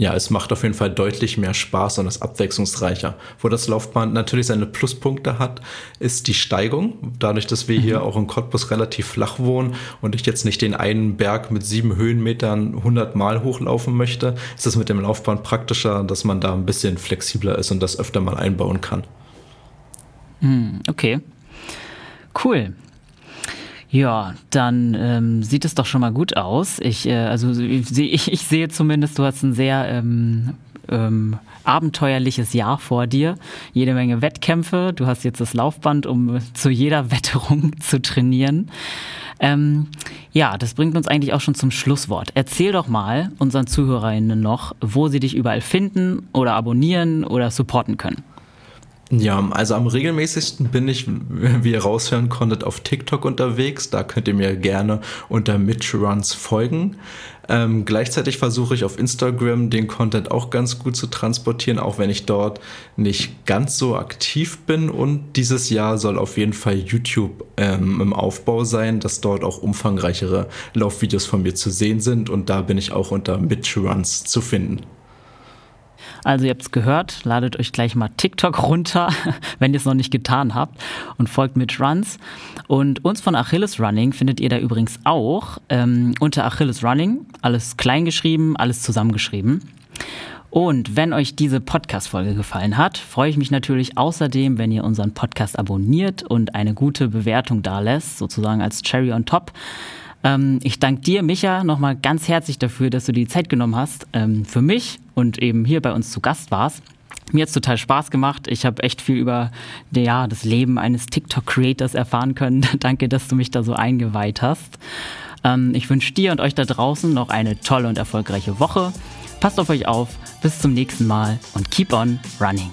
Speaker 1: Ja, es macht auf jeden Fall deutlich mehr Spaß und ist abwechslungsreicher. Wo das Laufband natürlich seine Pluspunkte hat, ist die Steigung. Dadurch, dass wir hier mhm. auch in Cottbus relativ flach wohnen und ich jetzt nicht den einen Berg mit sieben Höhenmetern 100 Mal hochlaufen möchte, ist es mit dem Laufband praktischer, dass man da ein bisschen flexibler ist und das öfter mal einbauen kann.
Speaker 2: Hm, okay. Cool. Ja, dann ähm, sieht es doch schon mal gut aus. Ich, äh, also ich, ich, sehe zumindest, du hast ein sehr ähm, ähm, abenteuerliches Jahr vor dir. Jede Menge Wettkämpfe. Du hast jetzt das Laufband, um zu jeder Wetterung zu trainieren. Ähm, ja, das bringt uns eigentlich auch schon zum Schlusswort. Erzähl doch mal unseren ZuhörerInnen noch, wo sie dich überall finden oder abonnieren oder supporten können.
Speaker 1: Ja, also am regelmäßigsten bin ich, wie ihr raushören konntet, auf TikTok unterwegs. Da könnt ihr mir gerne unter Mitch Runs folgen. Ähm, gleichzeitig versuche ich auf Instagram den Content auch ganz gut zu transportieren, auch wenn ich dort nicht ganz so aktiv bin. Und dieses Jahr soll auf jeden Fall YouTube ähm, im Aufbau sein, dass dort auch umfangreichere Laufvideos von mir zu sehen sind. Und da bin ich auch unter Mitch Runs zu finden.
Speaker 2: Also ihr habt es gehört, ladet euch gleich mal TikTok runter, wenn ihr es noch nicht getan habt und folgt mit Runs. Und uns von Achilles Running findet ihr da übrigens auch ähm, unter Achilles Running, alles klein geschrieben, alles zusammengeschrieben. Und wenn euch diese Podcast-Folge gefallen hat, freue ich mich natürlich außerdem, wenn ihr unseren Podcast abonniert und eine gute Bewertung da lässt, sozusagen als Cherry on top. Ähm, ich danke dir, Micha, nochmal ganz herzlich dafür, dass du die Zeit genommen hast ähm, für mich und eben hier bei uns zu Gast warst. Mir hat es total Spaß gemacht. Ich habe echt viel über ja, das Leben eines TikTok-Creators erfahren können. Danke, dass du mich da so eingeweiht hast. Ähm, ich wünsche dir und euch da draußen noch eine tolle und erfolgreiche Woche. Passt auf euch auf. Bis zum nächsten Mal und keep on running.